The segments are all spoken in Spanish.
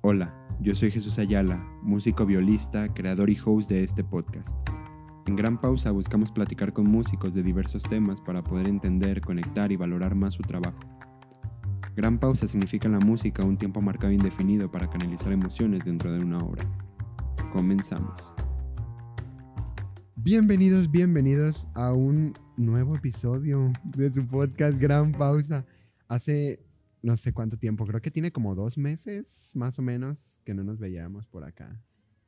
Hola, yo soy Jesús Ayala, músico violista, creador y host de este podcast. En Gran Pausa buscamos platicar con músicos de diversos temas para poder entender, conectar y valorar más su trabajo. Gran Pausa significa en la música un tiempo marcado e indefinido para canalizar emociones dentro de una obra. Comenzamos. Bienvenidos, bienvenidos a un nuevo episodio de su podcast Gran Pausa. Hace no sé cuánto tiempo, creo que tiene como dos meses más o menos que no nos veíamos por acá.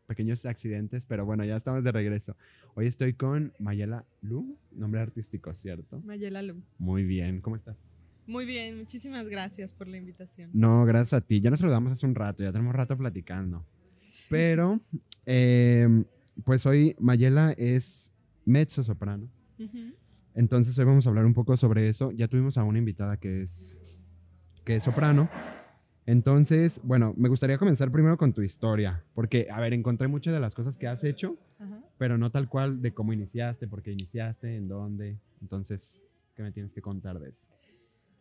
Pequeños accidentes, pero bueno, ya estamos de regreso. Hoy estoy con Mayela Lu, nombre artístico, ¿cierto? Mayela Lu. Muy bien, ¿cómo estás? Muy bien, muchísimas gracias por la invitación. No, gracias a ti. Ya nos saludamos hace un rato, ya tenemos rato platicando. Pero, eh, pues hoy Mayela es mezzo soprano. Entonces hoy vamos a hablar un poco sobre eso. Ya tuvimos a una invitada que es, que es soprano. Entonces, bueno, me gustaría comenzar primero con tu historia, porque, a ver, encontré muchas de las cosas que has hecho, Ajá. pero no tal cual de cómo iniciaste, por qué iniciaste, en dónde. Entonces, ¿qué me tienes que contar de eso?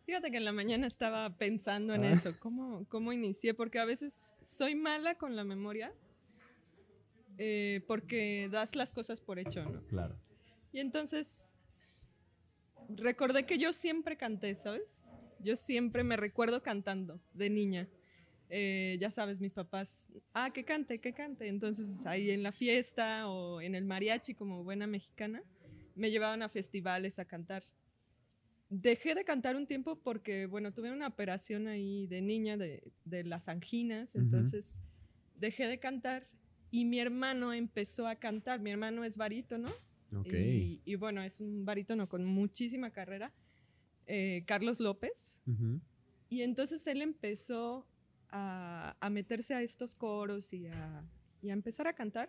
Fíjate que en la mañana estaba pensando en Ah. eso, cómo, cómo inicié, porque a veces soy mala con la memoria, eh, porque das las cosas por hecho, ¿no? Claro. Y entonces recordé que yo siempre canté, ¿sabes? Yo siempre me recuerdo cantando de niña. Eh, ya sabes, mis papás, ah, que cante, que cante. Entonces ahí en la fiesta o en el mariachi como buena mexicana, me llevaban a festivales a cantar. Dejé de cantar un tiempo porque, bueno, tuve una operación ahí de niña de, de las anginas, entonces dejé de cantar y mi hermano empezó a cantar. Mi hermano es barítono Ok. y, y bueno, es un barítono con muchísima carrera, eh, Carlos López. Y entonces él empezó a, a meterse a estos coros y a, y a empezar a cantar.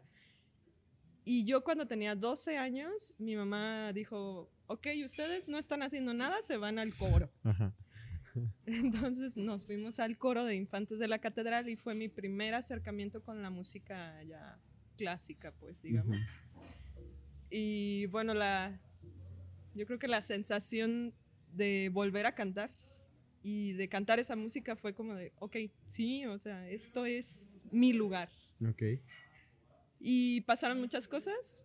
Y yo cuando tenía 12 años, mi mamá dijo, ok, ustedes no están haciendo nada, se van al coro. Ajá. Entonces nos fuimos al coro de Infantes de la Catedral y fue mi primer acercamiento con la música ya clásica, pues digamos. Y bueno, la, yo creo que la sensación de volver a cantar y de cantar esa música fue como de, ok, sí, o sea, esto es mi lugar. Ok. Y pasaron muchas cosas.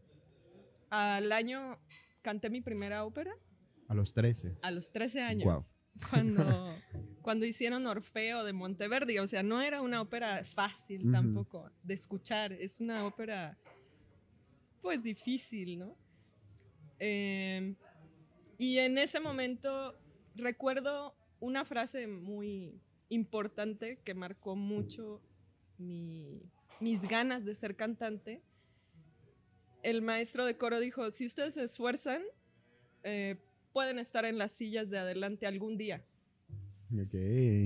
Al año canté mi primera ópera, A los 13. a los 13 años. Guau. Cuando, cuando hicieron Orfeo de Monteverdi, o sea, no era una ópera fácil tampoco de escuchar, es una ópera pues difícil, ¿no? Eh, y en ese momento recuerdo una frase muy importante que marcó mucho mi- mis ganas de ser cantante. El maestro de coro dijo, si ustedes se esfuerzan, eh, pueden estar en las sillas de adelante algún día.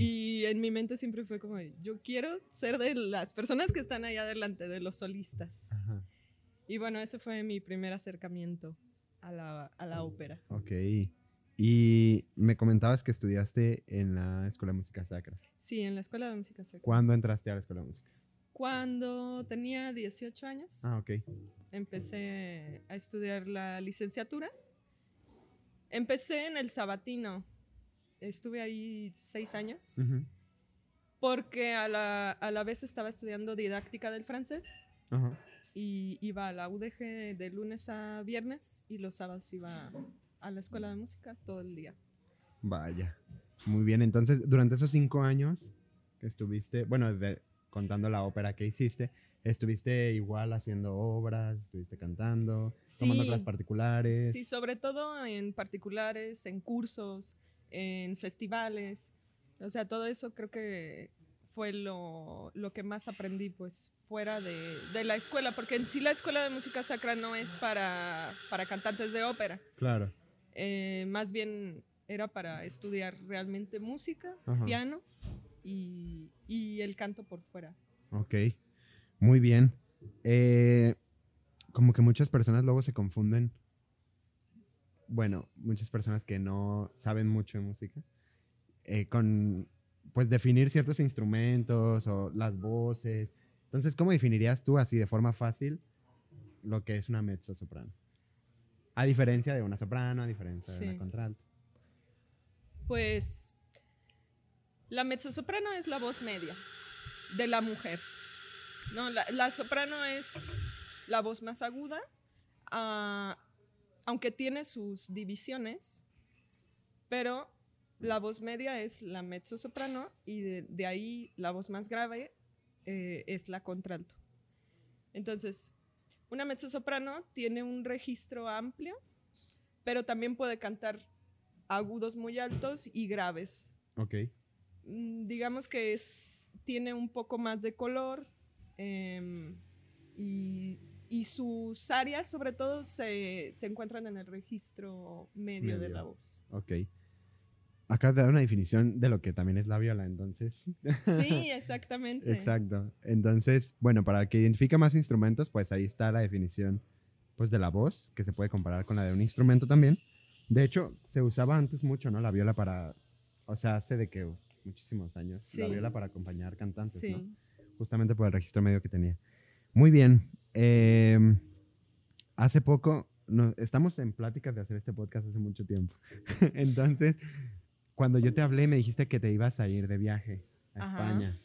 Y en mi mente siempre fue como, yo quiero ser de las personas que están ahí adelante, de los solistas. Ajá. Y bueno, ese fue mi primer acercamiento a la, a la ópera. Ok. Y me comentabas que estudiaste en la Escuela de Música Sacra. Sí, en la Escuela de Música Sacra. ¿Cuándo entraste a la Escuela de Música? Cuando tenía 18 años, Ah, ok. empecé a estudiar la licenciatura. Empecé en el Sabatino. Estuve ahí seis años. Ujú. Porque a la, a la vez estaba estudiando didáctica del francés Ajá. Y iba a la UDG de lunes a viernes y los sábados iba a la escuela de música todo el día. Vaya. Muy bien. Entonces, durante esos cinco años que estuviste, bueno, de- contando la ópera que hiciste, estuviste igual haciendo obras, estuviste cantando, tomando Sí. clases particulares. Sí, sobre todo en particulares, en cursos, en festivales. O sea, todo eso creo que fue lo, lo que más aprendí, pues, fuera de, de la escuela, porque en sí la escuela de música sacra no es para, para cantantes de ópera. Claro. Eh, más bien era para estudiar realmente música, Ajá. piano y, y el canto por fuera. Ok. Muy bien. Eh, como que muchas personas luego se confunden. Bueno, muchas personas que no saben mucho de música. eh, con, pues, definir ciertos instrumentos o las voces. Entonces, ¿cómo definirías tú así de forma fácil lo que es una mezzo soprano? A diferencia de una soprano, a diferencia de una contralto. Pues la mezzosoprano es la voz media. de la mujer. No, la, la soprano es la voz más aguda, ah, aunque tiene sus divisiones, pero la voz media es la mezzo soprano y de, de ahí la voz más grave eh, es la contralto. Entonces, una mezzo soprano tiene un registro amplio, pero también puede cantar agudos muy altos y graves. Ok. Mm, digamos que es, tiene un poco más de color em, y, y sus áreas sobre todo se, se encuentran en el registro medio, de Medio. la voz. Ok. Acá te da una definición de lo que también es la viola, entonces. Sí, exactamente. Exacto. Entonces, bueno, para que identifique más instrumentos, pues ahí está la definición pues de la voz, que se puede comparar con la de un instrumento también. De hecho, se usaba antes mucho, ¿no? La viola para, o sea, hace de que muchísimos años, la Sí. viola para acompañar cantantes, Sí. ¿no? Justamente por el registro medio que tenía. Muy bien. em, hace poco, no, estamos en pláticas de hacer este podcast hace mucho tiempo. Entonces, cuando yo te hablé, me dijiste que te ibas a ir de viaje a Ajá. España.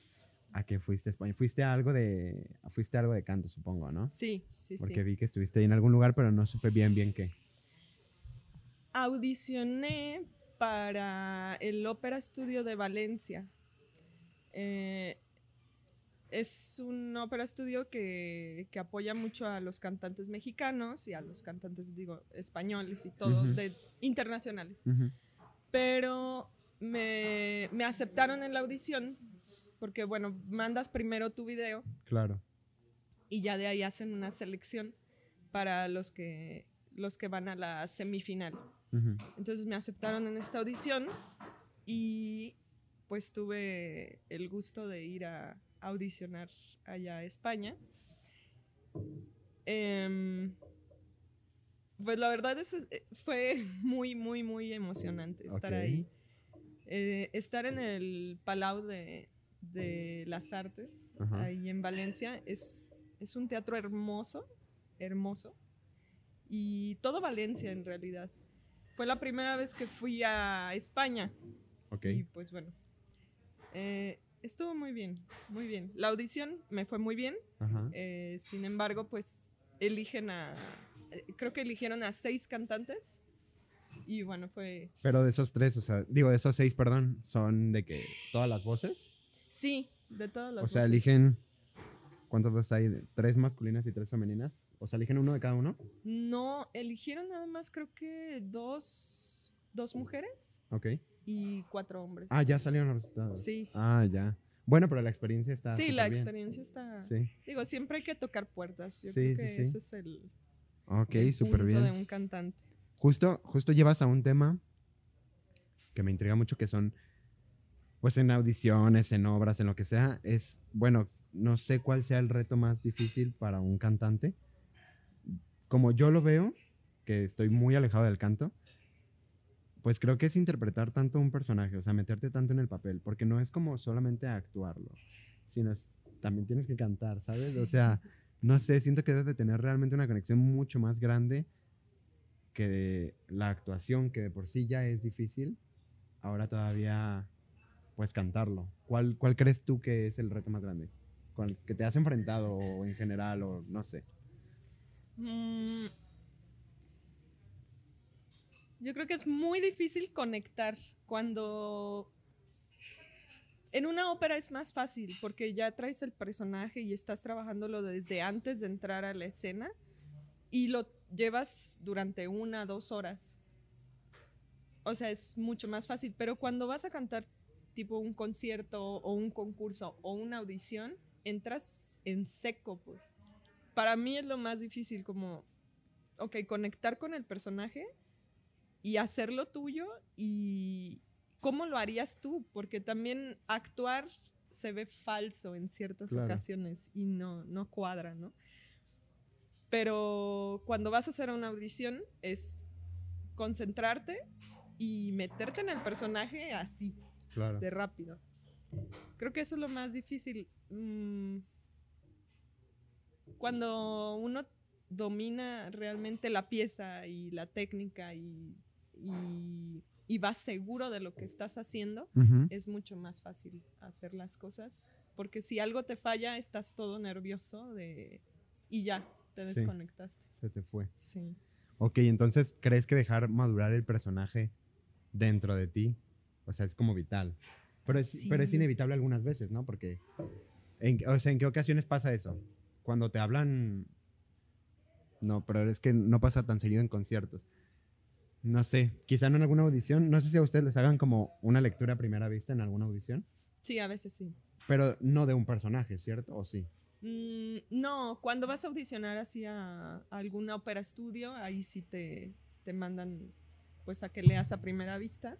¿A qué fuiste a España? Fuiste a algo de, fuiste a algo de canto, supongo, ¿no? Sí, sí, Porque sí. vi que estuviste ahí en algún lugar, pero no supe bien bien qué. Audicioné para el Ópera Estudio de Valencia. Eh, es un ópera estudio que, que apoya mucho a los cantantes mexicanos y a los cantantes, digo, españoles y todo, Ujú. de, internacionales. Ujú. Pero me, me aceptaron en la audición porque, bueno, mandas primero tu video Claro. y ya de ahí hacen una selección para los que, los que van a la semifinal. Entonces me aceptaron en esta audición y pues tuve el gusto de ir a audicionar allá a España. Em, pues la verdad es, es- fue muy, muy, muy emocionante estar Ok. ahí. Eh, estar en el Palau de, de las Artes, Ajá. ahí en Valencia, es, es un teatro hermoso, hermoso. Y todo Valencia en realidad. Fue la primera vez que fui a España. Ok. Y pues bueno, eh, estuvo muy bien, muy bien. La audición me fue muy bien. Ajá. eh, sin embargo, pues eligen a, eh, creo que eligieron a seis cantantes. Y bueno, fue, Pero de esos tres, o sea, digo, de esos seis, perdón, son de que todas las voces. sí, de todas las o sea, voces. eligen. ¿Cuántas voces hay? ¿Tres masculinas y tres femeninas? O sea, eligen uno de cada uno. No, eligieron nada más creo que dos, dos mujeres Ok. y cuatro hombres. Ah, ya salieron los resultados. Sí. Ah, ya. Bueno, pero la experiencia está. sí, la súper bien. experiencia está... Sí. Digo, siempre hay que tocar puertas. Yo Sí, creo sí, que sí. ese es el, Ok, súper bien. de un cantante. Justo, justo llevas a un tema que me intriga mucho, que son, pues en audiciones, en obras, en lo que sea, es, bueno, no sé cuál sea el reto más difícil para un cantante. Como yo lo veo, que estoy muy alejado del canto, pues creo que es interpretar tanto un personaje, o sea, meterte tanto en el papel, porque no es como solamente actuarlo, sino es- también tienes que cantar, ¿sabes? O sea, no sé, siento que debes de tener realmente una conexión mucho más grande que la actuación, que de por sí ya es difícil, ahora todavía, pues cantarlo. ¿Cuál, cuál crees tú que es el reto más grande? ¿Con el que te has enfrentado o en general o no sé? Mm, yo creo que es muy difícil conectar cuando... En una ópera es más fácil porque ya traes el personaje y estás trabajándolo desde antes de entrar a la escena y lo llevas durante una, dos horas. O sea, es mucho más fácil. Pero cuando vas a cantar tipo un concierto o un concurso o una audición, entras en seco, pues para mí es lo más difícil, como, ok, conectar con el personaje y hacerlo tuyo y cómo lo harías tú, porque también actuar se ve falso en ciertas Claro. ocasiones y no, no cuadra, ¿no? Pero cuando vas a hacer una audición es concentrarte y meterte en el personaje así, Claro. de rápido. Creo que eso es lo más difícil. Mm, Cuando uno domina realmente la pieza y la técnica y, y, y vas seguro de lo que estás haciendo, es mucho más fácil hacer las cosas porque si algo te falla, estás todo nervioso de... y ya, te Sí. desconectaste. Se te fue. Sí. Ok, entonces, ¿crees que dejar madurar el personaje dentro de ti? O sea, es como vital. Pero es, pero es inevitable algunas veces, ¿no? Porque, en, o sea, ¿en qué ocasiones pasa eso? Cuando te hablan... No, pero es que no pasa tan seguido en conciertos. No sé, quizá no en alguna audición. No sé si a ustedes les hagan como una lectura a primera vista en alguna audición. Sí, a veces sí. Pero no de un personaje, ¿cierto? ¿O sí? Mm, no, cuando vas a audicionar así a, a alguna ópera estudio, ahí sí te, te mandan pues a que leas a primera vista.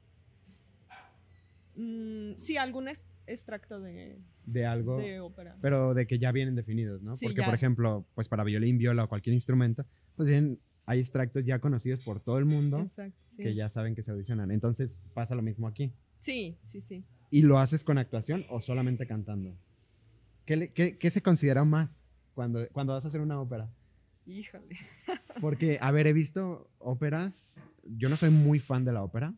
Mm, sí, algún es- extracto de, De algo... de ópera. pero de que ya vienen definidos, ¿no? Sí, Porque, ya. por ejemplo, pues para violín, viola o cualquier instrumento, pues bien, hay extractos ya conocidos por todo el mundo Exacto, sí. que ya saben que se audicionan. Entonces pasa lo mismo aquí. Sí, sí, sí. ¿Y lo haces con actuación o solamente cantando? ¿Qué, le- qué- qué se considera más cuando, cuando vas a hacer una ópera? Híjole. Porque, a ver, he visto óperas, yo no soy muy fan de la ópera,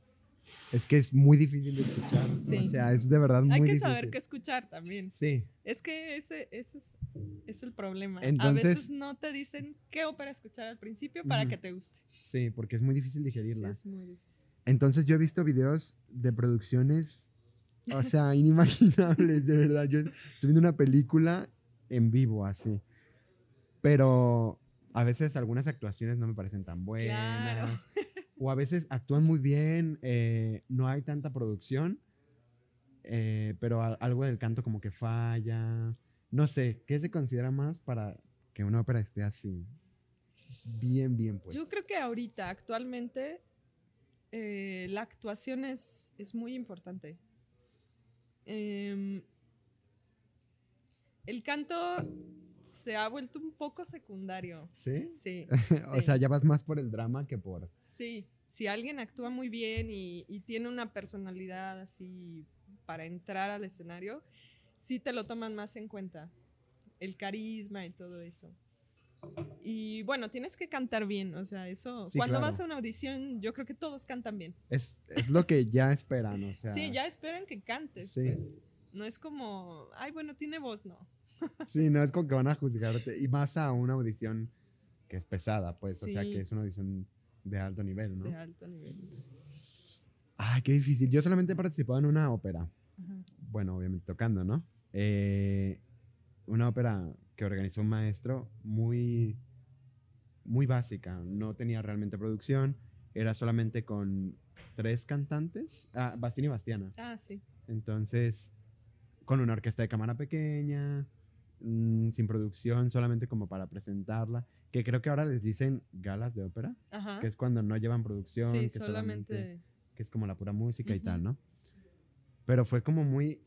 es que es muy difícil de escuchar. Sí. O sea, es de verdad muy Hay que difícil. saber qué escuchar también. Sí, Es que ese, ese es, es el problema. a Entonces- veces no te dicen qué ópera escuchar al principio para Ujú. que te guste. sí, porque es muy difícil Sí, digerirla. es muy difícil. Entonces yo he visto videos de producciones, o sea, inimaginables, de verdad. Yo estoy viendo una película en vivo así. Pero a veces algunas actuaciones no me parecen tan buenas. Claro. O a veces actúan muy bien, eh, no hay tanta producción, eh, pero algo del canto como que falla. No sé, ¿qué se considera más para que una ópera esté así? Bien, bien pues. Yo creo que ahorita, actualmente, eh, la actuación es, es muy importante. Em, el canto se ha vuelto un poco secundario. ¿Sí? Sí. o sí. sea, ya vas más por el drama que por... Sí, si alguien actúa muy bien y, y tiene una personalidad así para entrar al escenario, sí te lo toman más en cuenta. El carisma y todo eso. Y bueno, tienes que cantar bien, o sea, eso. Sí, cuando claro. vas a una audición, yo creo que todos cantan bien. Es, es lo que ya esperan, o sea. sí, ya esperan que cantes. Sí. pues. No es como, ay, bueno, tiene voz, no. Sí, no es como que van a juzgarte. Y más a una audición que es pesada, pues. O sea, que es una audición de alto nivel, ¿no? De alto nivel. Ay, qué difícil. Yo solamente he participado en una ópera. Ajá. Bueno, obviamente tocando, ¿no? Eh, una ópera que organizó un maestro muy, muy básica. No tenía realmente producción. Era solamente con tres cantantes. Ah, Bastín y Bastiana. Ah, sí. Entonces, con una orquesta de cámara pequeña, mm, sin producción, solamente como para presentarla. Que creo que ahora les dicen galas de ópera, Ajá. que es cuando no llevan producción, sí, que solamente, solamente. que es como la pura música y Ujú. tal, ¿no? Pero fue como muy,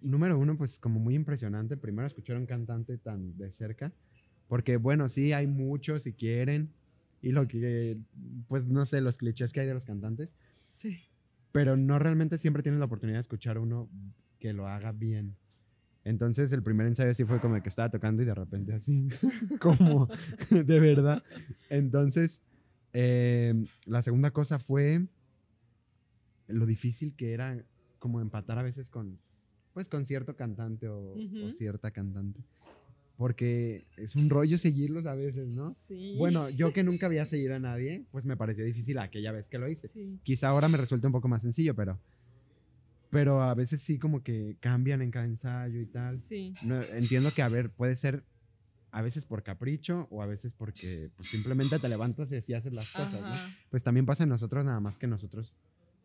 número uno, pues como muy impresionante. Primero escuchar a un cantante tan de cerca, porque bueno, sí, hay muchos si quieren, y lo que, pues no sé, los clichés que hay de los cantantes, Sí. pero no realmente siempre tienes la oportunidad de escuchar uno que lo haga bien. Entonces el primer ensayo sí fue como que estaba tocando y de repente así, como de verdad. Entonces, eh, la segunda cosa fue lo difícil que era como empatar a veces con, pues con cierto cantante o, cierta cantante. Porque es un rollo seguirlos a veces, ¿no? Sí. Bueno, yo que nunca había seguido a nadie, pues me pareció difícil aquella vez que lo hice Sí. quizá ahora me resulta un poco más sencillo, pero, pero a veces sí como que cambian en cada ensayo y tal. Sí. No, entiendo que, a ver, puede ser a veces por capricho o a veces porque pues, simplemente te levantas y así haces las cosas, ¿no? Pues también pasa en nosotros, nada más que nosotros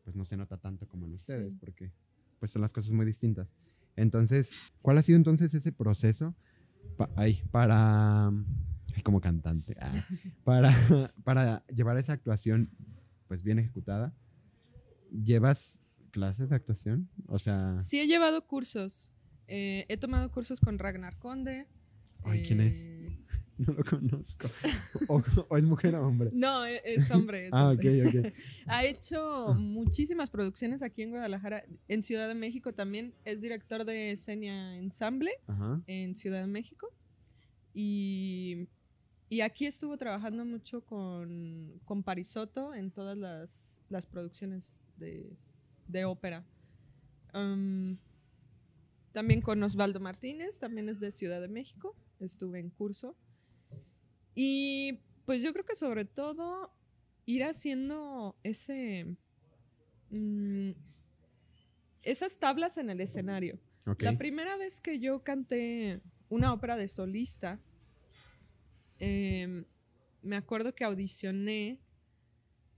pues no se nota tanto como en Sí. ustedes, porque pues son las cosas muy distintas. Entonces, ¿cuál ha sido entonces ese proceso pa- ay, para, ay, como cantante, ah, para, para llevar esa actuación pues bien ejecutada? ¿Llevas clases de actuación? O sea, Sí he llevado cursos. Eh, he tomado cursos con Ragnar Conde. Ay, ¿quién es? Eh, no lo conozco. O, o es mujer o hombre. No, e- es hombre. es Ah, ok, hombre. ok. Ha hecho muchísimas producciones aquí en Guadalajara, en Ciudad de México también. Es director de Senia Ensemble Ajá. en Ciudad de México. Y, y aquí estuvo trabajando mucho con, con Parisotto en todas las, las producciones de, de ópera. Am, también con Osvaldo Martínez, también es de Ciudad de México, estuve en curso. Y pues yo creo que sobre todo ir haciendo ese... mm, esas tablas en el escenario. La primera vez que yo canté una ópera de solista, em, me acuerdo que audicioné,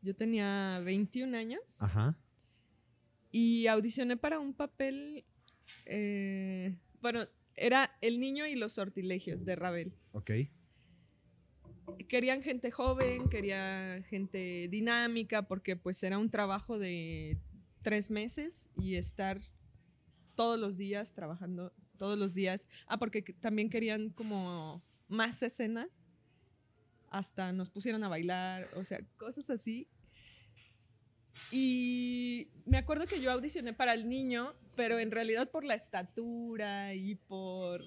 yo tenía 21 años, Ajá. Y audicioné para un papel, eh, bueno, era El niño y los sortilegios de Ravel. Ok. Querían gente joven, querían gente dinámica, porque pues era un trabajo de tres meses y estar todos los días trabajando, todos los días. Ah, porque que- también querían como más escena, hasta nos pusieron a bailar, o sea, cosas así. Y me acuerdo que yo audicioné para el niño, pero en realidad por la estatura y por,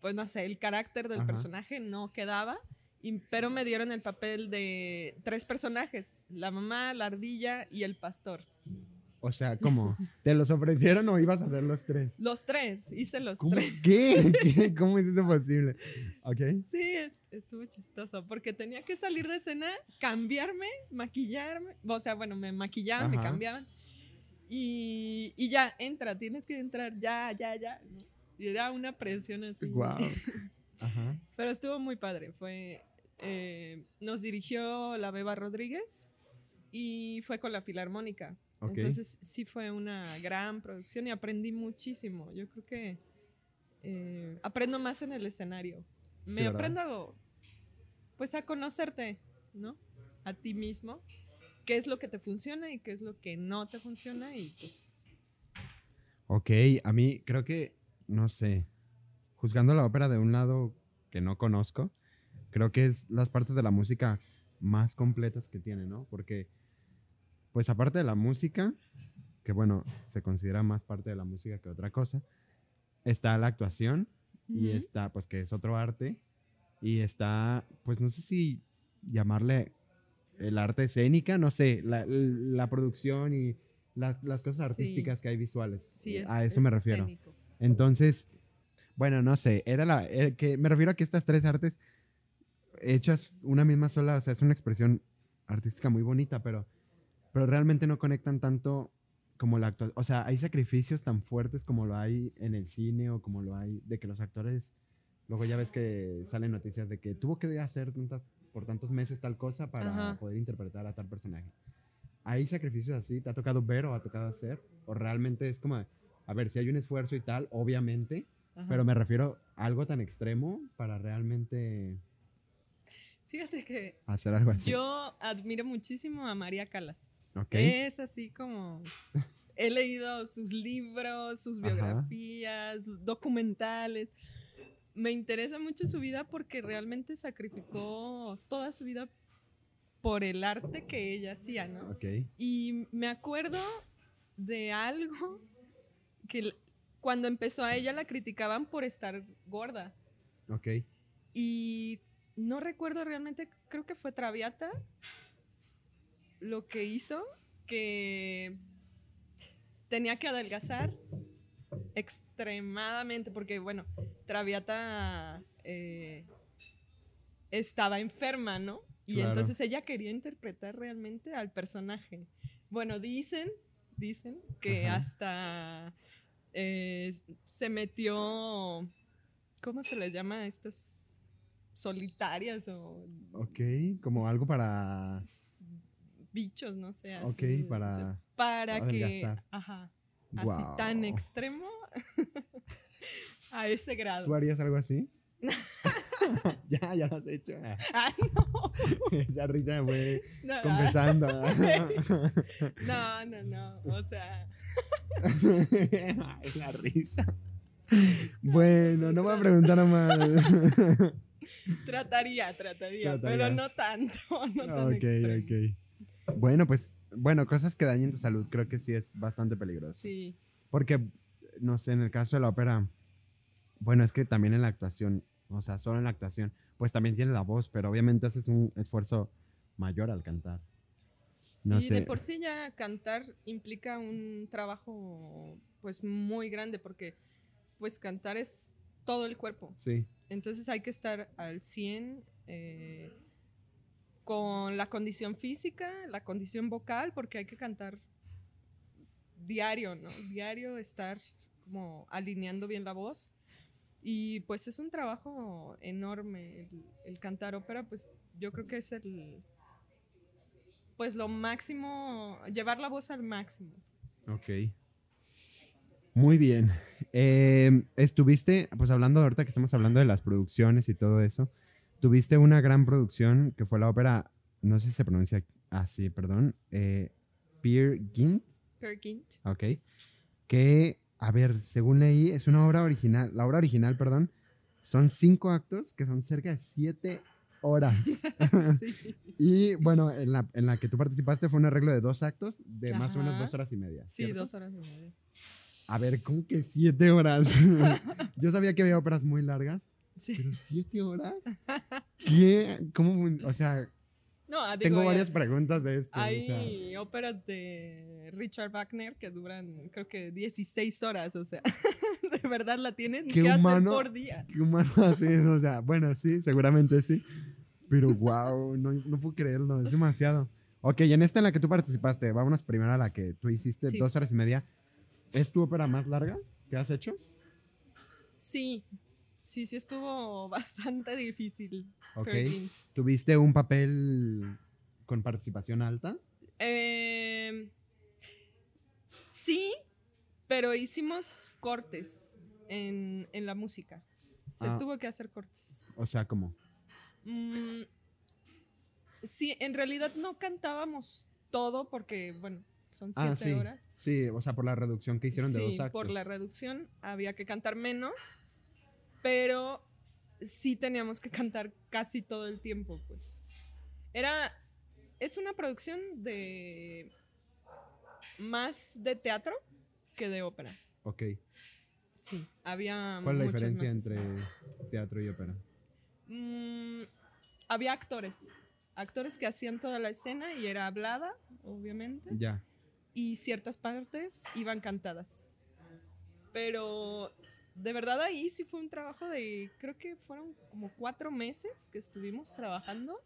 pues no sé, el carácter del Ajá. personaje no quedaba. y- pero me dieron el papel de tres personajes, la mamá, la ardilla y el pastor. O sea, ¿cómo? ¿Te los ofrecieron o ibas a hacer los tres? Los tres, hice los ¿Cómo? tres. ¿Qué? ¿Qué? ¿Cómo es eso posible? Ok. Sí, es- estuvo chistoso, porque tenía que salir de escena, cambiarme, maquillarme, o sea, bueno, me maquillaban, me cambiaban, y, y ya, entra, tienes que entrar, ya, ya, ya. Y era una presión así. Wow. Ajá. Pero estuvo muy padre, fue, eh, nos dirigió la Beba Rodríguez y fue con la Filarmónica. Entonces sí fue una gran producción y aprendí muchísimo. Yo creo que eh, aprendo más en el escenario. Me ¿verdad? aprendo pues a conocerte, ¿no? A ti mismo. ¿Qué es lo que te funciona y qué es lo que no te funciona? Y pues Ok, a mí creo que, no sé, juzgando la ópera de un lado que no conozco, creo que es las partes de la música más completas que tiene, ¿no? Porque, pues aparte de la música, que bueno, se considera más parte de la música que otra cosa, está la actuación y está, pues que es otro arte, y está, pues no sé si llamarle el arte escénica, no sé, la, la producción y las, las cosas Sí. artísticas que hay visuales. sí, es, a eso me refiero. escénico. Entonces, bueno, no sé, era la, era que me refiero a que estas tres artes hechas una misma sola, o sea, es una expresión artística muy bonita, pero, pero realmente no conectan tanto como la actuación. O sea, hay sacrificios tan fuertes como lo hay en el cine o como lo hay de que los actores, luego ya ves que salen noticias de que tuvo que hacer tantas, por tantos meses tal cosa para Ajá. poder interpretar a tal personaje. ¿Hay sacrificios así? ¿Te ha tocado ver o ha tocado hacer? ¿O realmente es como, a ver, si hay un esfuerzo y tal, obviamente, Ajá. pero me refiero a algo tan extremo para realmente Fíjate que hacer algo así? yo admiro muchísimo a María Calas. ¿Ok? Es así como... He leído sus libros, sus Ajá. biografías, documentales. Me interesa mucho su vida porque realmente sacrificó toda su vida por el arte que ella hacía, ¿no? Ok. Y me acuerdo de algo que cuando empezó a ella la criticaban por estar gorda. Ok. Y no recuerdo realmente, creo que fue Traviata lo que hizo, que tenía que adelgazar extremadamente, porque bueno, Traviata eh, estaba enferma, ¿no? Y Claro. entonces ella quería interpretar realmente al personaje. Bueno, dicen, dicen que Ajá. hasta eh, se metió, ¿cómo se les llama a estas solitarias o Ok. Como algo para... bichos, no sé. así, Ok, para... para que, adelgazar. ajá, así tan extremo a ese grado. ¿Tú harías algo así? ya, ya lo has hecho. Ah, no, Esa risa fue no, ah, confesando. no, no, no, o sea, es la risa. Bueno, no voy a preguntar más. trataría, trataría, pero Tratarías. no tanto, no tan ok, extremo. ok. Bueno, pues, bueno, cosas que dañen tu salud creo que sí es bastante peligroso. Sí, Porque, no sé, en el caso de la ópera, bueno, es que también en la actuación, o sea, solo en la actuación, pues también tiene la voz, pero obviamente haces un esfuerzo mayor al cantar. No sí, de sé. por sí ya cantar implica un trabajo pues muy grande porque pues cantar es todo el cuerpo. Sí. Entonces hay que estar al 100 eh, con la condición física, la condición vocal, porque hay que cantar diario, ¿no? Diario estar como alineando bien la voz. Y pues es un trabajo enorme el, cantar ópera, pues yo creo que es el, pues lo máximo, llevar la voz al máximo. Ok. Muy bien. Eh, estuviste, pues hablando ahorita que estamos hablando de las producciones y todo eso, tuviste una gran producción que fue la ópera, no sé si se pronuncia así, perdón, eh, Peer Gynt, Per Gynt. ok, que, a ver, según leí, es una obra original, la obra original, perdón, son cinco actos que son cerca de siete horas. Sí. y bueno, en la, en la que tú participaste fue un arreglo de dos actos de más o menos dos horas y media. Sí, ¿cierto? dos horas y media. A ver, ¿cómo que siete horas? Yo sabía que había óperas muy largas, Sí. pero siete horas. ¿Qué? ¿Cómo? O sea, No, ah, digo, tengo varias preguntas de esto. o Hay sea, óperas de Richard Wagner que duran, creo que 16 horas, o sea, de verdad la tienen Qué que hacer por día. ¿Qué humano hace eso? O sea, bueno, sí, seguramente sí. Pero wow, no, no puedo creerlo, es demasiado. Ok, y en esta en la que tú participaste, vámonos primero a la que tú hiciste Sí. dos horas y media. ¿Es tu ópera más larga que has hecho? Sí, sí, sí estuvo bastante difícil. Ok. ¿Tuviste un papel con participación alta? Em, sí, pero hicimos cortes en, en la música. Se Ah. tuvo que hacer cortes. O sea, ¿cómo? Mm, sí, en realidad no cantábamos todo porque, bueno, son siete Ah, sí. horas. Sí, o sea, por la reducción que hicieron de dos actos. por la reducción había que cantar menos, pero sí teníamos que cantar casi todo el tiempo, pues. Era, es una producción de más de teatro que de ópera. Ok. Sí, había ¿Cuál es la diferencia más entre teatro y ópera? Mm, había actores, actores que hacían toda la escena y era hablada, obviamente. Ya. y ciertas partes iban cantadas. Pero de verdad ahí sí fue un trabajo de, creo que fueron como cuatro meses que estuvimos trabajando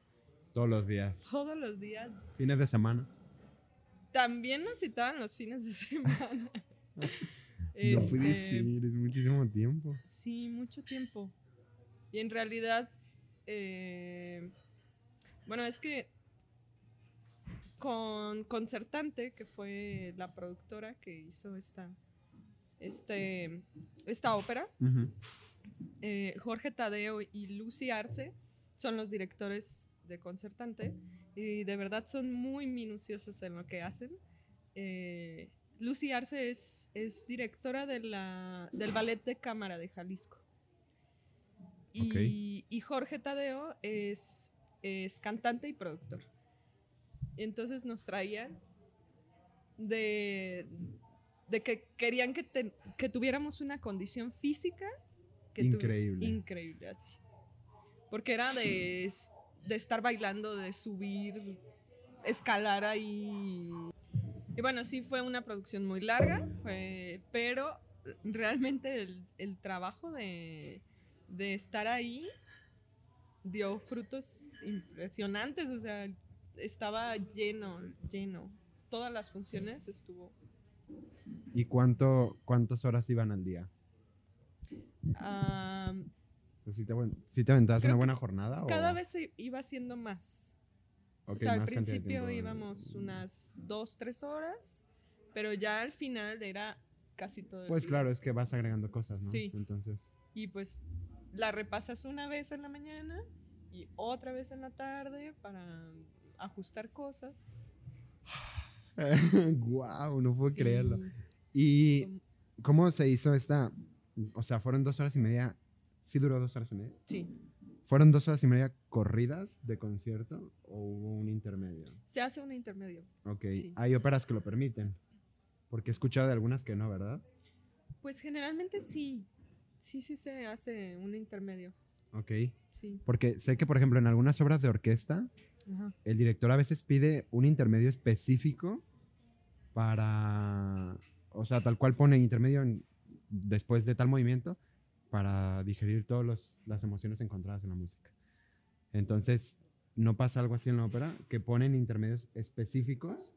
Todos los días. todos los días. Fines de semana. También nos citaban los fines de semana. No puede Este, ser, es muchísimo tiempo. Sí, mucho tiempo. Y en realidad, eh, bueno, es que con Concertante, que fue la productora que hizo esta, este, esta ópera, Ujú. eh, Jorge Tadeo y Lucy Arce son los directores de Concertante y de verdad son muy minuciosos en lo que hacen. Eh, Lucy Arce es, es directora de la, del Ballet de Cámara de Jalisco. Y, y Jorge Tadeo es, es cantante y productor. Entonces nos traían de, de que querían que, te- que tuviéramos una condición física que Increíble. increíble, así. Porque era de, de estar bailando, de subir, escalar ahí. Y bueno, sí fue una producción muy larga, fue- pero realmente el, el trabajo de, de estar ahí dio frutos impresionantes, o sea, estaba lleno, lleno. Todas las funciones estuvo. ¿Y cuánto, cuántas horas iban al día? ¿Sí te, aven- sí te aventabas una buena jornada? o- cada vez iba siendo más. Ok, o sea, al principio íbamos unas dos, tres horas, pero ya al final era casi todo el Pues día. claro, es que vas agregando cosas, ¿no? Sí. Entonces, Y pues la repasas una vez en la mañana y otra vez en la tarde para ajustar cosas. wow, no puedo Sí. creerlo. ¿Y cómo se hizo esta? O sea, fueron dos horas y media. ¿Sí duró dos horas y media? Sí, ¿Fueron dos horas y media corridas de concierto o hubo un intermedio? se hace un intermedio. Ok, Sí. hay óperas que lo permiten. Porque he escuchado de algunas que no, ¿verdad? Pues generalmente sí, sí, sí se hace un intermedio. Ok. Sí. Porque sé que, por ejemplo, en algunas obras de orquesta, Ajá. el director a veces pide un intermedio específico para, o sea, tal cual pone intermedio en después de tal movimiento para digerir todas las emociones encontradas en la música. Entonces, no pasa algo así en la ópera, que ponen intermedios específicos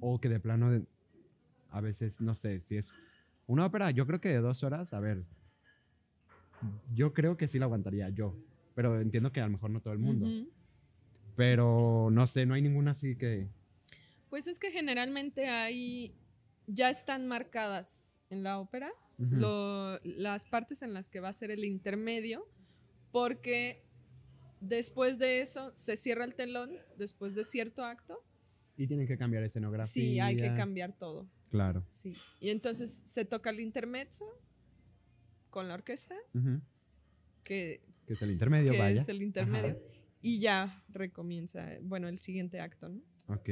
o que de plano, de- a veces, no sé, si es una ópera, yo creo que de dos horas, a ver, yo creo que sí la aguantaría yo, pero entiendo que a lo mejor no todo el mundo. Ujú. Pero no sé, no hay ninguna así que... Pues es que generalmente hay, ya están marcadas en la ópera lo- las partes en las que va a ser el intermedio, porque después de eso se cierra el telón, después de cierto acto, Y tienen que cambiar escenografía. sí, hay que cambiar todo. Claro. Sí. Y entonces se toca el intermezzo con la orquesta, que, Que es el intermedio, que vaya. es el intermedio, y ya recomienza, bueno, el siguiente acto, ¿no? Ok.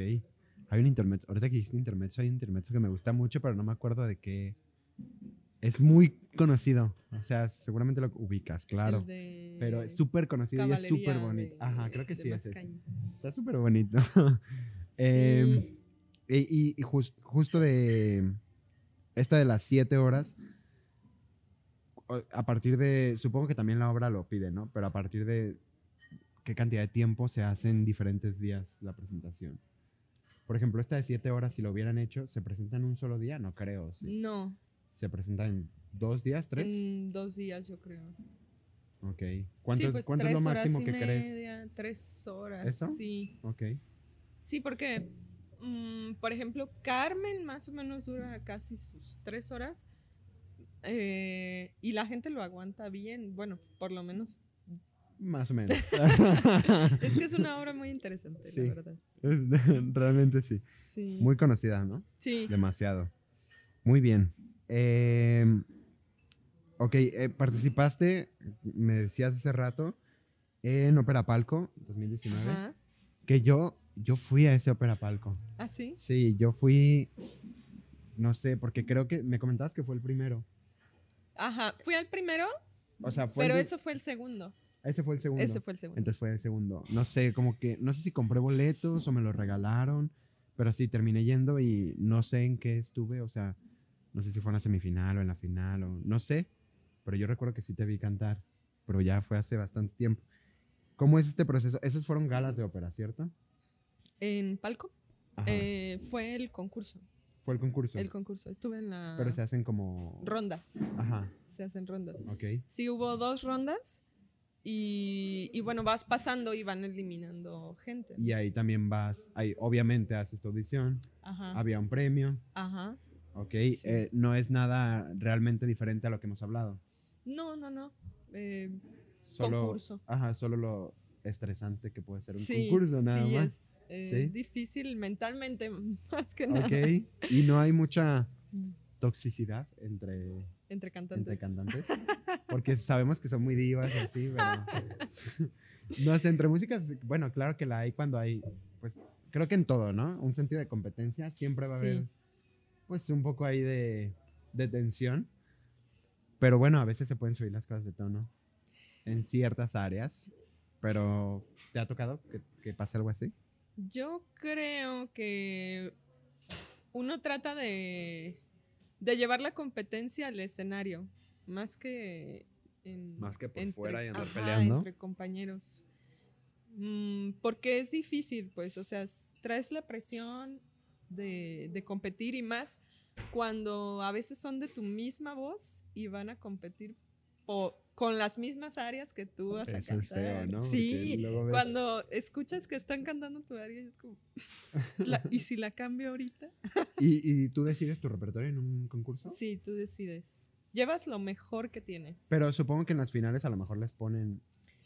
Hay un intermezzo. Ahorita que dijiste intermezzo, hay un intermezzo que me gusta mucho, pero no me acuerdo de qué. Es muy conocido. O sea, seguramente lo ubicas, claro. Pero es súper conocido y es súper bonito. de- Ajá, creo que sí es ese. Está súper bonito. Em, Sí. y y- y jus- justo de esta de las siete horas, a partir de, supongo que también la obra lo pide, ¿no? Pero a partir de qué cantidad de tiempo se hace en diferentes días la presentación. Por ejemplo, esta de siete horas, si lo hubieran hecho, ¿se presenta en un solo día? No creo, sí. No, ¿Se presenta en dos días, tres? en dos días yo creo. Ok. ¿Cuánto, sí, pues cuánto es lo máximo que crees? Tres horas. ¿Eso? Sí. Ok. Sí, porque, mm, por ejemplo, Carmen más o menos dura casi sus tres horas. eh, y la gente lo aguanta bien. Bueno, por lo menos. Más o menos. Es que es una obra muy interesante, Sí. la verdad. Realmente sí. Sí. Muy conocida, ¿no? sí. Demasiado. Muy bien. Eh, ok, eh, participaste, me decías hace rato, en Ópera Palco 2019. Ajá. Que yo, yo fui a ese Ópera Palco. ¿Ah, sí? Sí, yo fui, no sé, porque creo que me comentabas que fue el primero. Ajá. Fui al primero, O sea, fue pero de- eso fue el segundo. Ese fue el segundo. Ese fue el segundo. Entonces fue el segundo. No sé, como que, no sé si compré boletos o me los regalaron, pero sí, terminé yendo y no sé en qué estuve, o sea, no sé si fue en la semifinal o en la final o no sé, pero yo recuerdo que sí te vi cantar, pero ya fue hace bastante tiempo. ¿Cómo es este proceso? Esos fueron galas de ópera, ¿cierto? En Palco eh, fue el concurso. fue el concurso. El concurso. Estuve en la. pero se hacen como... Rondas. Ajá, Se hacen rondas. ok. Sí, hubo dos rondas. Y, y bueno, vas pasando y van eliminando gente. Y ahí también vas, ahí obviamente haces tu audición, Ajá. había un premio, Ajá. ok. Sí. eh, no es nada realmente diferente a lo que hemos hablado. No, no, no. Eh, Solo, concurso. Ajá, solo lo estresante que puede ser un sí, concurso, nada sí, más. Es, es Sí. difícil mentalmente, más que nada. Ok, y no hay mucha toxicidad entre, Entre cantantes. entre cantantes. Porque sabemos que son muy divas y así, pero. no sé, entre músicas, bueno, claro que la hay cuando hay, pues, creo que en todo, ¿no? Un sentido de competencia siempre va a Sí. haber, pues, un poco ahí de, de tensión. Pero bueno, a veces se pueden subir las cosas de tono en ciertas áreas. Pero, ¿te ha tocado que, que pase algo así? Yo creo que uno trata de, de llevar la competencia al escenario, más que en- Más que por fuera y andar ajá, peleando. entre compañeros. Mm, porque es difícil, pues, o sea, traes la presión de, de competir y más cuando a veces son de tu misma voz y van a competir po- con las mismas áreas que tú vas a Eso es feo, cantar. ¿no? Sí, ves- cuando escuchas que están cantando tu área, es como, "La- ¿y si la cambio ahorita? ¿Y, ¿Y tú decides tu repertorio en un concurso? Sí, tú decides. Llevas lo mejor que tienes. Pero supongo que en las finales a lo mejor les ponen.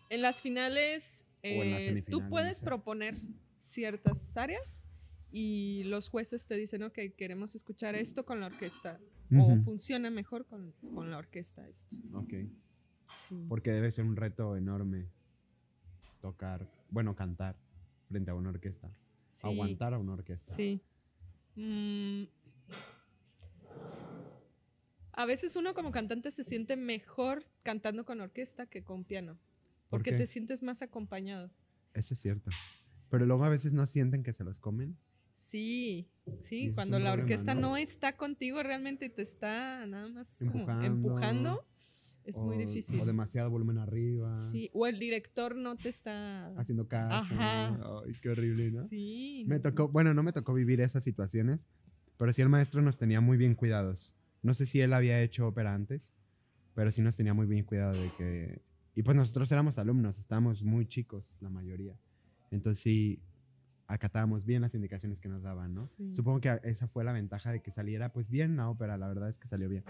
En las finales, O en eh, semifinal, tú puedes proponer ciertas áreas y los jueces te dicen, ok, queremos escuchar esto con la orquesta. O Ujú. funciona mejor con, con la orquesta esto. Ok. Sí. Porque debe ser un reto enorme tocar, bueno, cantar frente a una orquesta. Sí, Aguantar a una orquesta. Sí. Mm. A veces uno como cantante se siente mejor cantando con orquesta que con piano. ¿Por Porque te sientes más acompañado. Eso es cierto. Pero luego a veces no sienten que se los comen. Sí, Y sí, cuando la problema, orquesta ¿no? no está contigo, realmente te está nada más como Empujando. Es muy o- difícil. O demasiado volumen arriba. Sí, o el director no te está... Haciendo caso. Ajá. Ay, qué horrible, ¿no? Sí. Me tocó, bueno, no me tocó vivir esas situaciones, pero sí el maestro nos tenía muy bien cuidados. No sé si él había hecho ópera antes, pero sí nos tenía muy bien cuidado de que... Y pues nosotros éramos alumnos, estábamos muy chicos, la mayoría. Entonces sí, acatábamos bien las indicaciones que nos daban, ¿no? Sí. Supongo que esa fue la ventaja de que saliera pues bien la ópera, la verdad es que salió bien.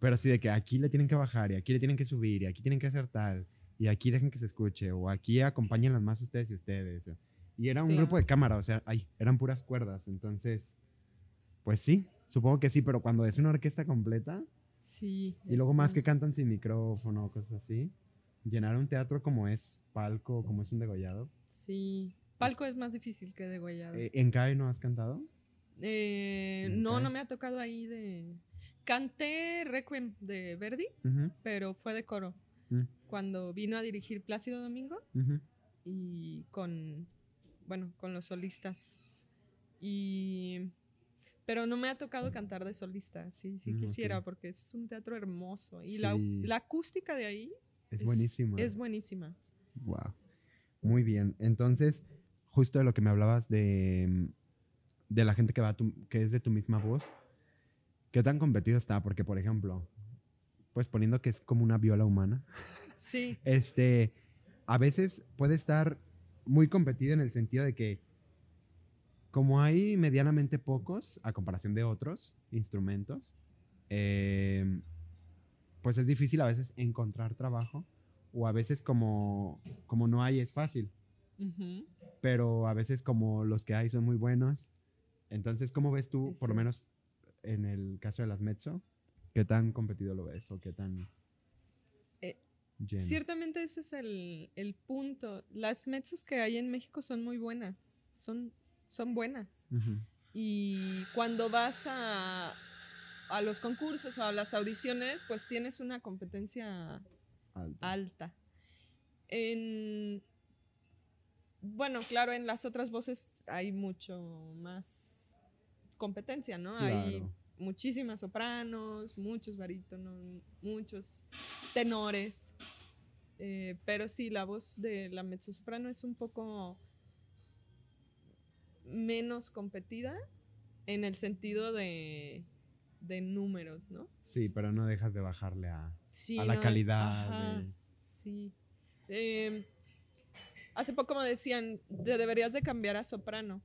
Pero sí de que aquí le tienen que bajar y aquí le tienen que subir y aquí tienen que hacer tal y aquí dejen que se escuche o aquí acompáñenlas más ustedes y ustedes. Y era un grupo de cámara, o sea, ay, eran puras cuerdas, entonces, pues sí, supongo que sí, pero cuando es una orquesta completa Sí. y luego más que cantan sin micrófono, cosas así, llenar un teatro como es palco, como es un degollado. Sí. Palco es más difícil que degollado. Eh, ¿En CAE no has cantado? Eh, ¿En no, qué? no me ha tocado ahí de... Canté Requiem de Verdi, pero fue de coro. Mm. Cuando vino a dirigir Plácido Domingo y con, bueno, con los solistas. Y... Pero no me ha tocado cantar de solista, sí, sí Mm, quisiera, porque es un teatro hermoso. Y la, Sí. la acústica de ahí Es, buenísimo. Es buenísima. Wow. Muy bien. Entonces, justo de lo que me hablabas de, de la gente que va tu- que es de tu misma voz, ¿qué tan competido está? Porque, por ejemplo, pues poniendo que es como una viola humana, Sí, este, a veces puede estar muy competido en el sentido de que como hay medianamente pocos a comparación de otros instrumentos, eh, pues es difícil a veces encontrar trabajo o a veces como, como no hay es fácil, pero a veces como los que hay son muy buenos. Entonces, ¿cómo ves tú, por lo menos en el caso de las Mezzo, qué tan competido lo ves o qué tan... Eh? Ciertamente ese es el, el punto. Las mezzos que hay en México son muy buenas. Son, son buenas. Y cuando vas a, a los concursos o a las audiciones, pues tienes una competencia Alto. alta. En, bueno, claro, en las otras voces hay mucho más competencia, ¿no? Hay muchísimas sopranos, muchos barítonos, muchos tenores. Eh, pero sí, la voz de la mezzosoprano es un poco menos competida en el sentido de, de números, ¿no? Sí, pero no dejas de bajarle a, Sí, a la no, calidad. ajá, de- Sí. Eh, hace poco me decían, "Te deberías de cambiar a soprano.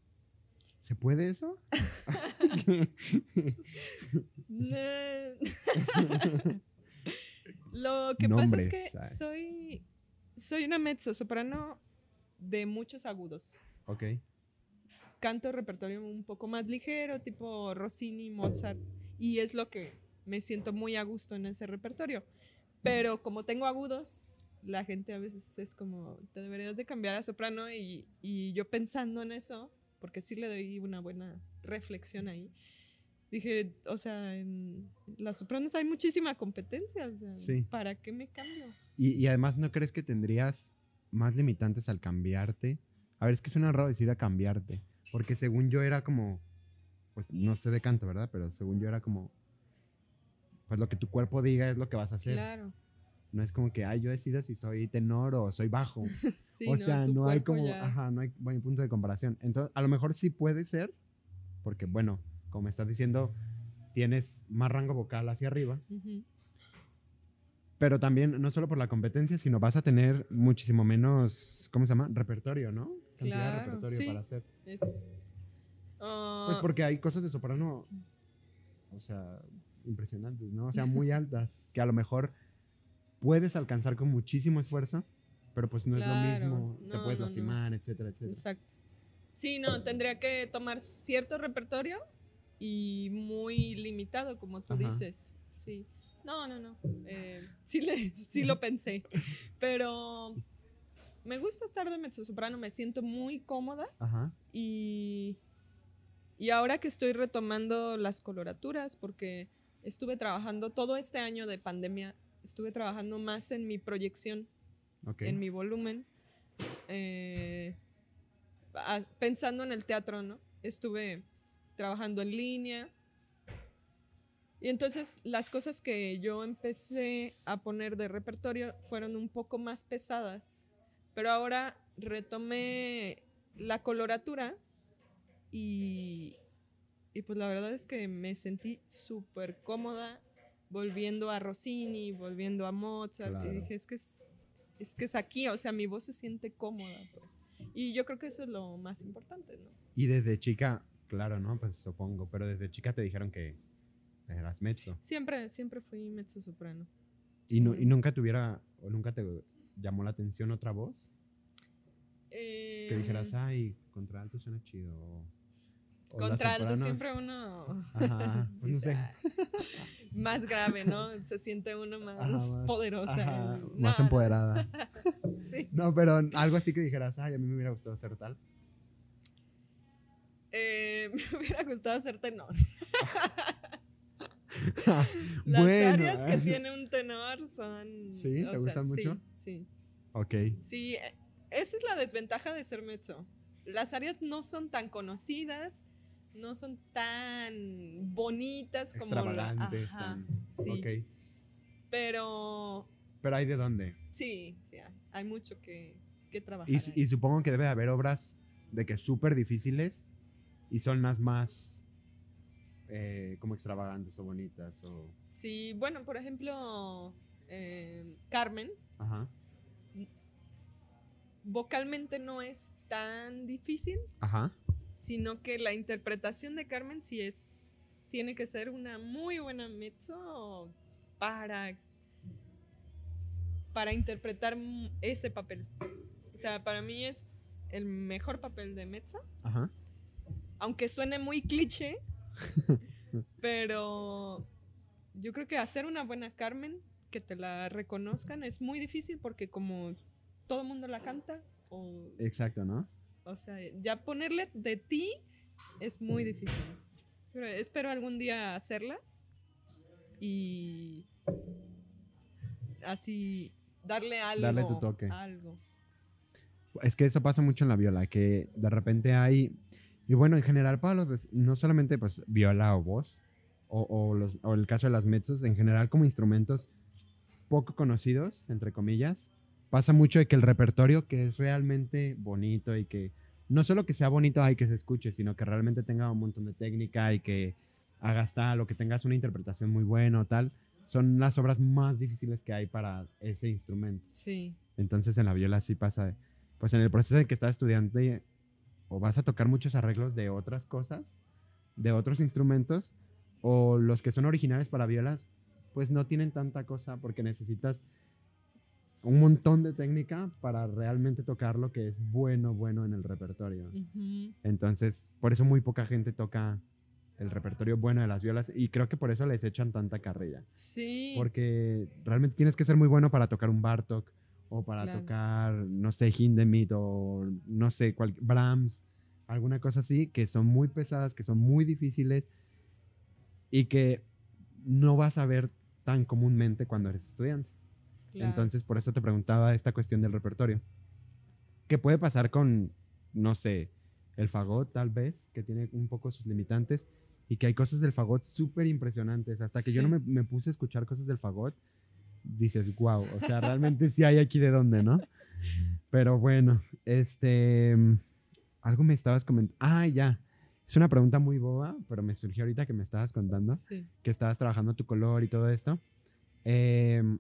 ¿Se puede eso? Lo que pasa es que ay. soy, soy una mezzo soprano de muchos agudos. ok. Canto repertorio un poco más ligero, tipo Rossini, Mozart, y es lo que me siento muy a gusto en ese repertorio. Pero como tengo agudos, la gente a veces es como, te deberías de cambiar a soprano y, y yo pensando en eso, porque sí le doy una buena reflexión ahí, dije, o sea, en las sopranos hay muchísima competencia, o sea, Sí. ¿para qué me cambio? Y, y además, ¿no crees que tendrías más limitantes al cambiarte? A ver, es que suena raro decir a cambiarte. Porque según yo era como, pues no sé de canto, ¿verdad? Pero según yo era como, pues lo que tu cuerpo diga es lo que vas a hacer. Claro. No es como que, ay, yo decido si soy tenor o soy bajo. Sí, o sea, Tu no hay como, ya- ajá, no hay buen punto de comparación. Entonces, a lo mejor sí puede ser, porque bueno, como estás diciendo, tienes más rango vocal hacia arriba, Ujú. pero también no solo por la competencia, sino vas a tener muchísimo menos, ¿cómo se llama? Repertorio, ¿no? Cantidad de Claro, repertorio sí. para hacer. Es, ah, Pues porque hay cosas de soprano, o sea, impresionantes, ¿no? O sea, muy altas, que a lo mejor puedes alcanzar con muchísimo esfuerzo, pero pues no Claro, es lo mismo, te no, puedes no, no. lastimar, etcétera, etcétera. Exacto. Sí, no, tendría que tomar cierto repertorio y muy limitado, como tú Ajá. dices. Sí. No, no, no. Eh, sí, le- sí lo pensé. Pero me gusta estar de mezzosoprano, me siento muy cómoda Ajá. y, y ahora que estoy retomando las coloraturas, porque estuve trabajando todo este año de pandemia, estuve trabajando más en mi proyección en mi volumen, eh, a- pensando en el teatro, ¿no? estuve trabajando en línea. Y entonces las cosas que yo empecé a poner de repertorio fueron un poco más pesadas. Pero ahora retomé la coloratura y, y pues la verdad es que me sentí súper cómoda volviendo a Rossini, volviendo a Mozart. Claro. Y dije, es que es, es que es aquí, o sea, mi voz se siente cómoda. Pues. Y yo creo que eso es lo más importante, ¿no? Y desde chica, claro, ¿no? Pues supongo, pero desde chica te dijeron que eras mezzo. Siempre, siempre fui mezzo soprano. ¿Y, nu- y nunca tuviera, o nunca te llamó la atención otra voz? Que dijeras, Em, ay, contralto suena chido. O- o las Contralto, sopranos". siempre uno Ajá, no sé. Más grave, ¿no? Se siente uno más, Ajá, más- poderosa. ajá, No, más empoderada. Sí. No, pero algo así que dijeras, ay, a mí me hubiera gustado ser tal. Eh, me hubiera gustado hacer tenor. Las bueno. áreas que tiene un tenor son. ¿Sí? ¿Te gustan mucho? Sí. Ok, Sí, esa es la desventaja de ser mezzo. Las áreas no son tan conocidas, no son tan bonitas como la- extravagantes. ajá, tan- sí. Ok, Pero pero hay de dónde. sí, sí, hay, mucho que, que trabajar. Y, y supongo que debe de haber obras de que súper difíciles y son las más eh, como extravagantes o bonitas o... Sí, bueno, por ejemplo, eh, Carmen, Ajá, vocalmente no es tan difícil, ajá. Sino que la interpretación de Carmen sí es, tiene que ser una muy buena mezzo para, para interpretar ese papel. O sea, para mí es el mejor papel de mezzo, Ajá. aunque suene muy cliché, pero yo creo que hacer una buena Carmen, que te la reconozcan, es muy difícil porque como todo el mundo la canta, o Exacto, ¿no? O sea, ya ponerle de ti es muy difícil. Pero espero algún día hacerla y así darle algo. Darle tu toque. Algo. Es que eso pasa mucho en la viola, que de repente hay... Y bueno, en general para los... No solamente pues viola o voz, o, o los, o el caso de las mezzos, en general como instrumentos poco conocidos, entre comillas, pasa mucho de que el repertorio que es realmente bonito y que no solo que sea bonito hay que se escuche, sino que realmente tenga un montón de técnica y que hagas tal o que tengas una interpretación muy buena o tal, son las obras más difíciles que hay para ese instrumento. Sí. Entonces en la viola sí pasa, de- pues en el proceso en que estás estudiando o vas a tocar muchos arreglos de otras cosas, de otros instrumentos, o los que son originales para violas, pues no tienen tanta cosa porque necesitas un montón de técnica para realmente tocar lo que es bueno, bueno en el repertorio. Entonces, por eso muy poca gente toca el repertorio bueno de las violas y creo que por eso les echan tanta carrilla. Sí. Porque realmente tienes que ser muy bueno para tocar un Bartok o para Claro. tocar, no sé, Hindemith o no sé, cual, Brahms, alguna cosa así, que son muy pesadas, que son muy difíciles y que no vas a ver tan comúnmente cuando eres estudiante. Claro. Entonces, por eso te preguntaba esta cuestión del repertorio. ¿Qué puede pasar con, no sé, el fagot tal vez, que tiene un poco sus limitantes, y que hay cosas del fagot súper impresionantes. Hasta que yo no me, me puse a escuchar cosas del fagot, dices, wow, o sea, realmente sí hay aquí de dónde, ¿no? Pero bueno, este, algo me estabas comentando. Ah, ya. Es una pregunta muy boba, pero me surgió ahorita que me estabas contando Sí. que estabas trabajando tu color y todo esto. Em,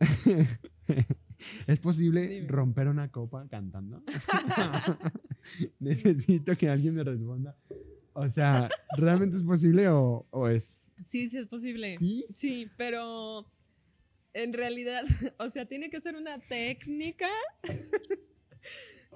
¿Es posible Dime. romper una copa cantando? Necesito que alguien me responda. O sea, ¿realmente es posible o, o es...? Sí, sí es posible. Sí. Sí, pero en realidad, o sea, tiene que ser una técnica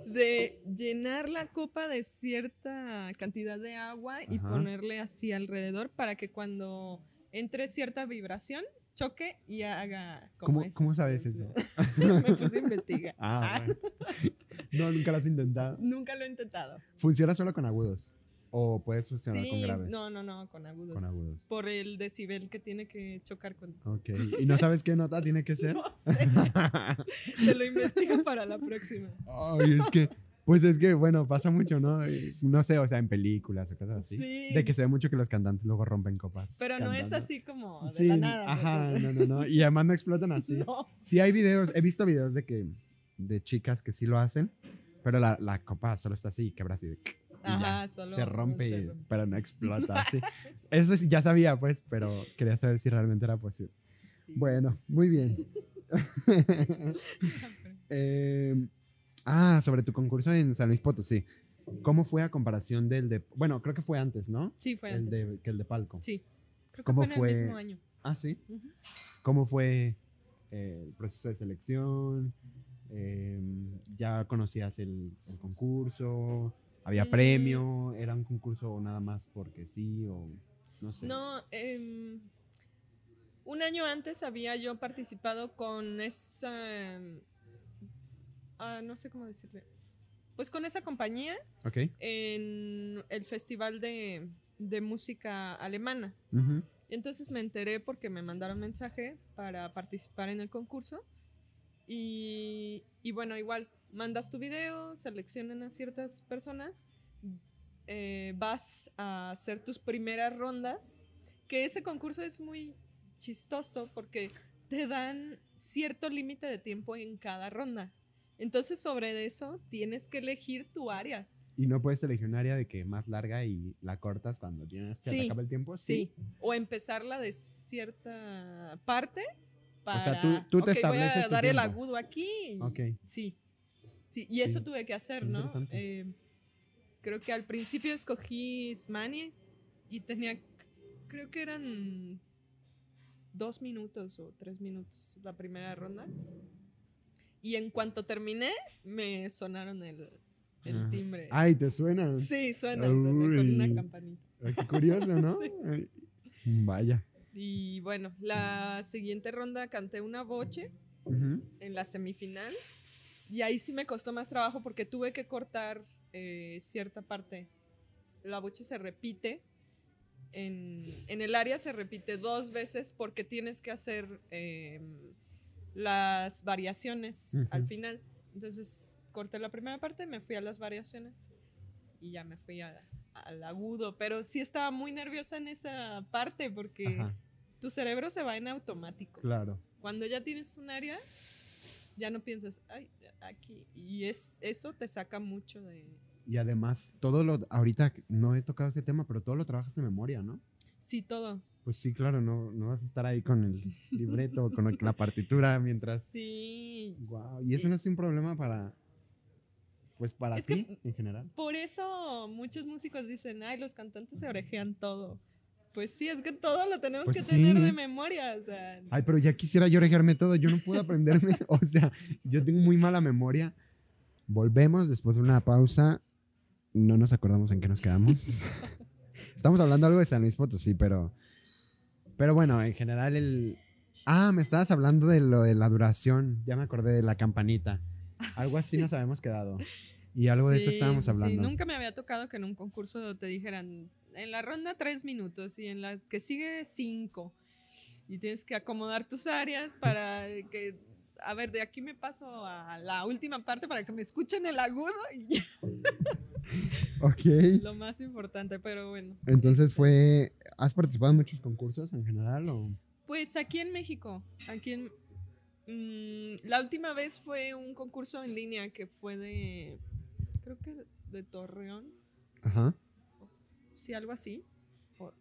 de llenar la copa de cierta cantidad de agua y Ajá. ponerle así alrededor para que cuando entre cierta vibración choque y haga como ¿Cómo, sabes eso? Me puse a investigar. Ah, bueno. No, nunca lo has intentado. Nunca lo he intentado. ¿Funciona solo con agudos? ¿O puedes funcionar con Sí, graves? No, no, no, con agudos. Con agudos. Por el decibel que tiene que chocar con. Ok. ¿Y no sabes qué nota tiene que ser? No sé. Te lo investigo para la próxima. Ay, es que Pues es que, bueno, pasa mucho, ¿no? Y No sé, o sea, en películas o cosas así. Sí. De que se ve mucho que los cantantes luego rompen copas. Pero no es cantando. así como de Sí, la nada. ajá, no, no, no. Y además no explotan así. No. Sí hay videos, he visto videos de que, de chicas que sí lo hacen, pero la, la copa solo está así y quebra así de... Ajá, solo se rompe, se rompe. pero no explota así. Eso ya sabía, pues, pero quería saber si realmente era posible. Sí. Bueno, muy bien. Eh, ah, sobre tu concurso en San Luis Potosí. ¿Cómo fue a comparación del de... Bueno, creo que fue antes, ¿no? Sí, fue el antes. de, que el de Palco. Sí. Creo que ¿Cómo fue en fue? el mismo año. Ah, sí. ¿Cómo fue eh, el proceso de selección? Eh, ¿Ya conocías el, el concurso? ¿Había Mm. premio? ¿Era un concurso nada más porque sí o no sé? No, em, un año antes había yo participado con esa, ah, no sé cómo decirle, pues con esa compañía en el festival de, de música alemana. Entonces me enteré porque me mandaron mensaje para participar en el concurso. Y, y bueno, igual, mandas tu video, seleccionan a ciertas personas, eh, vas a hacer tus primeras rondas, que ese concurso es muy chistoso porque te dan cierto límite de tiempo en cada ronda. Entonces sobre eso tienes que elegir tu área. Y no puedes elegir un área de que más larga y la cortas cuando tienes que Sí, acaba el tiempo. Sí. O empezarla de cierta parte para. sea, tú- tú te "Ok, voy a estableces dar el tiempo". agudo aquí. Ok. Sí. Sí, y eso Sí. tuve que hacer, ¿no? Eh, creo que al principio escogí Smanie y tenía. Creo que eran dos minutos o tres minutos la primera ronda. Y en cuanto terminé, me sonaron el, el Ah. timbre. Ay, ¿te suena? Sí, suena, suena con una campanita. Ay, qué curioso, ¿no? Sí. Ay, Vaya. Y bueno, la siguiente ronda canté una boche Ujú. en la semifinal. Y ahí sí me costó más trabajo porque tuve que cortar eh, cierta parte. La boche se repite. En, en el área se repite dos veces porque tienes que hacer eh, las variaciones al final. Entonces corté la primera parte, me fui a las variaciones y ya me fui a- al agudo. Pero sí estaba muy nerviosa en esa parte porque Ajá, tu cerebro se va en automático. claro. Cuando ya tienes un área, ya no piensas, ay, aquí. Y es, eso te saca mucho de... Y además, todo lo. Ahorita no he tocado ese tema, pero todo lo trabajas de memoria, ¿no? Sí, todo. Pues sí, claro, no, no vas a estar ahí con el libreto, con la partitura mientras. Sí. Wow. Y eso no es un problema para. Pues para Es ti, en general. Por eso muchos músicos dicen, ay, los cantantes se orejean todo. Pues sí, es que todo lo tenemos Pues que sí. tener de memoria. O sea, Ay, pero ya quisiera yo orejearme todo. Yo no puedo aprenderme. o sea, yo tengo muy mala memoria. Volvemos después de una pausa. No nos acordamos en qué nos quedamos. Estamos hablando algo de San Luis Potosí, pero. Pero bueno, en general el. Ah, me estabas hablando de lo de la duración. Ya me acordé de la campanita. Algo así nos habíamos quedado. Y algo de eso sí, estábamos sí, hablando. nunca me había tocado que en un concurso te dijeran, en la ronda tres minutos y en la que sigue cinco. Y tienes que acomodar tus áreas para que, a ver, de aquí me paso a la última parte para que me escuchen el agudo y ya, Ok. lo más importante, pero bueno. Entonces fue. ¿Has participado en muchos concursos en general? O... Pues aquí en México, aquí en... mm, la última vez fue un concurso en línea que fue de, creo que de, de Torreón, Ajá. sí, algo así. O-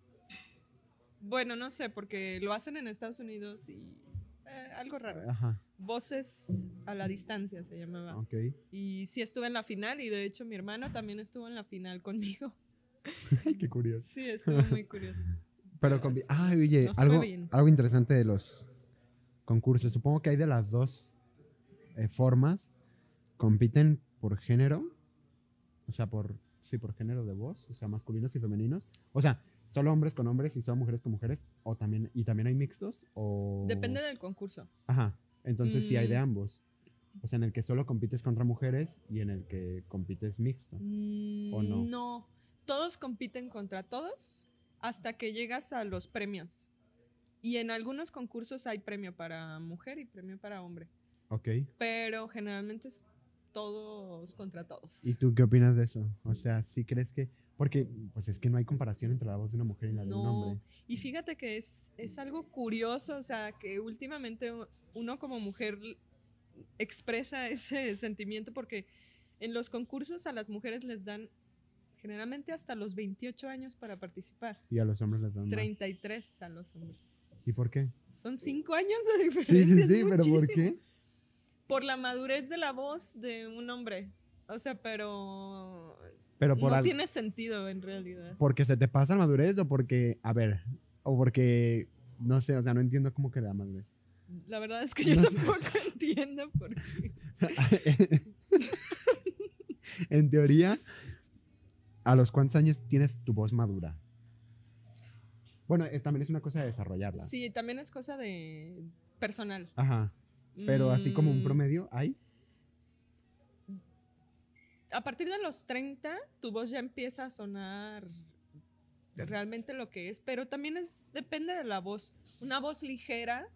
bueno, no sé, porque lo hacen en Estados Unidos y eh, algo raro. Ajá. Voces a la distancia se llamaba. Ok. Y sí estuve en la final y de hecho mi hermano también estuvo en la final conmigo. Qué curioso. Sí, estuvo muy curioso. Pero con... Ah, oye, nos algo, algo interesante de los concursos. Supongo que hay de las dos eh, formas. Compiten por género. O sea, por... Sí, por género de voz. O sea, masculinos y femeninos. O sea, solo hombres con hombres y solo mujeres con mujeres. O también... Y también hay mixtos. O... Depende del concurso. Ajá. Entonces sí hay de Mm. ambos. O sea, en el que solo compites contra mujeres y en el que compites mixto. ¿O no? Mm, No, todos compiten contra todos hasta que llegas a los premios. Y en algunos concursos hay premio para mujer y premio para hombre. Ok. Pero generalmente es todos contra todos. ¿Y tú qué opinas de eso? O sea, ¿sí crees que...? Porque pues es que no hay comparación entre la voz de una mujer y la de un No, hombre. y fíjate que es, es algo curioso, o sea, que últimamente uno como mujer expresa ese sentimiento porque en los concursos a las mujeres les dan generalmente hasta los 28 años para participar, Y a los hombres les dan más. 33 a los hombres. ¿Y por qué? Son 5 años de Sí, diferencia. sí, es sí, pero ¿por qué? Por la madurez de la voz de un hombre. O sea, pero Pero por no tiene sentido en realidad. ¿Porque se te pasa la madurez o porque, a ver, o porque, no sé, o sea, no entiendo cómo que la madurez? La verdad es que yo tampoco entiendo por qué. en teoría, ¿a los cuántos años tienes tu voz madura? Bueno, también es una cosa de desarrollarla. Sí, también es cosa de personal. Ajá. Pero así como un Mm, promedio, ¿hay? A partir de los 30, tu voz ya empieza a sonar realmente lo que es, pero también es depende de la voz. Una voz ligera,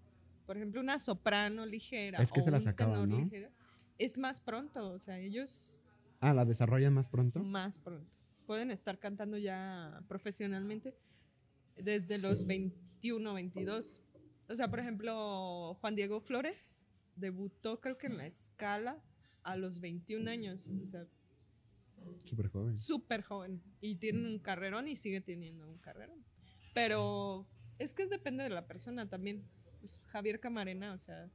por ejemplo, una soprano ligera Es que o se las un acaban, tenor ¿no? ligera, es más pronto, o sea, ellos Ah, ¿la desarrollan más pronto? más pronto. Pueden estar cantando ya profesionalmente desde los 21, 22. O sea, por ejemplo, Juan Diego Flores debutó creo que en la escala a los 21 años. O sea, Súper joven. súper joven. Y tiene un carrerón y sigue teniendo un carrerón. Pero es que depende de la persona también. Pues, Javier Camarena, o sea,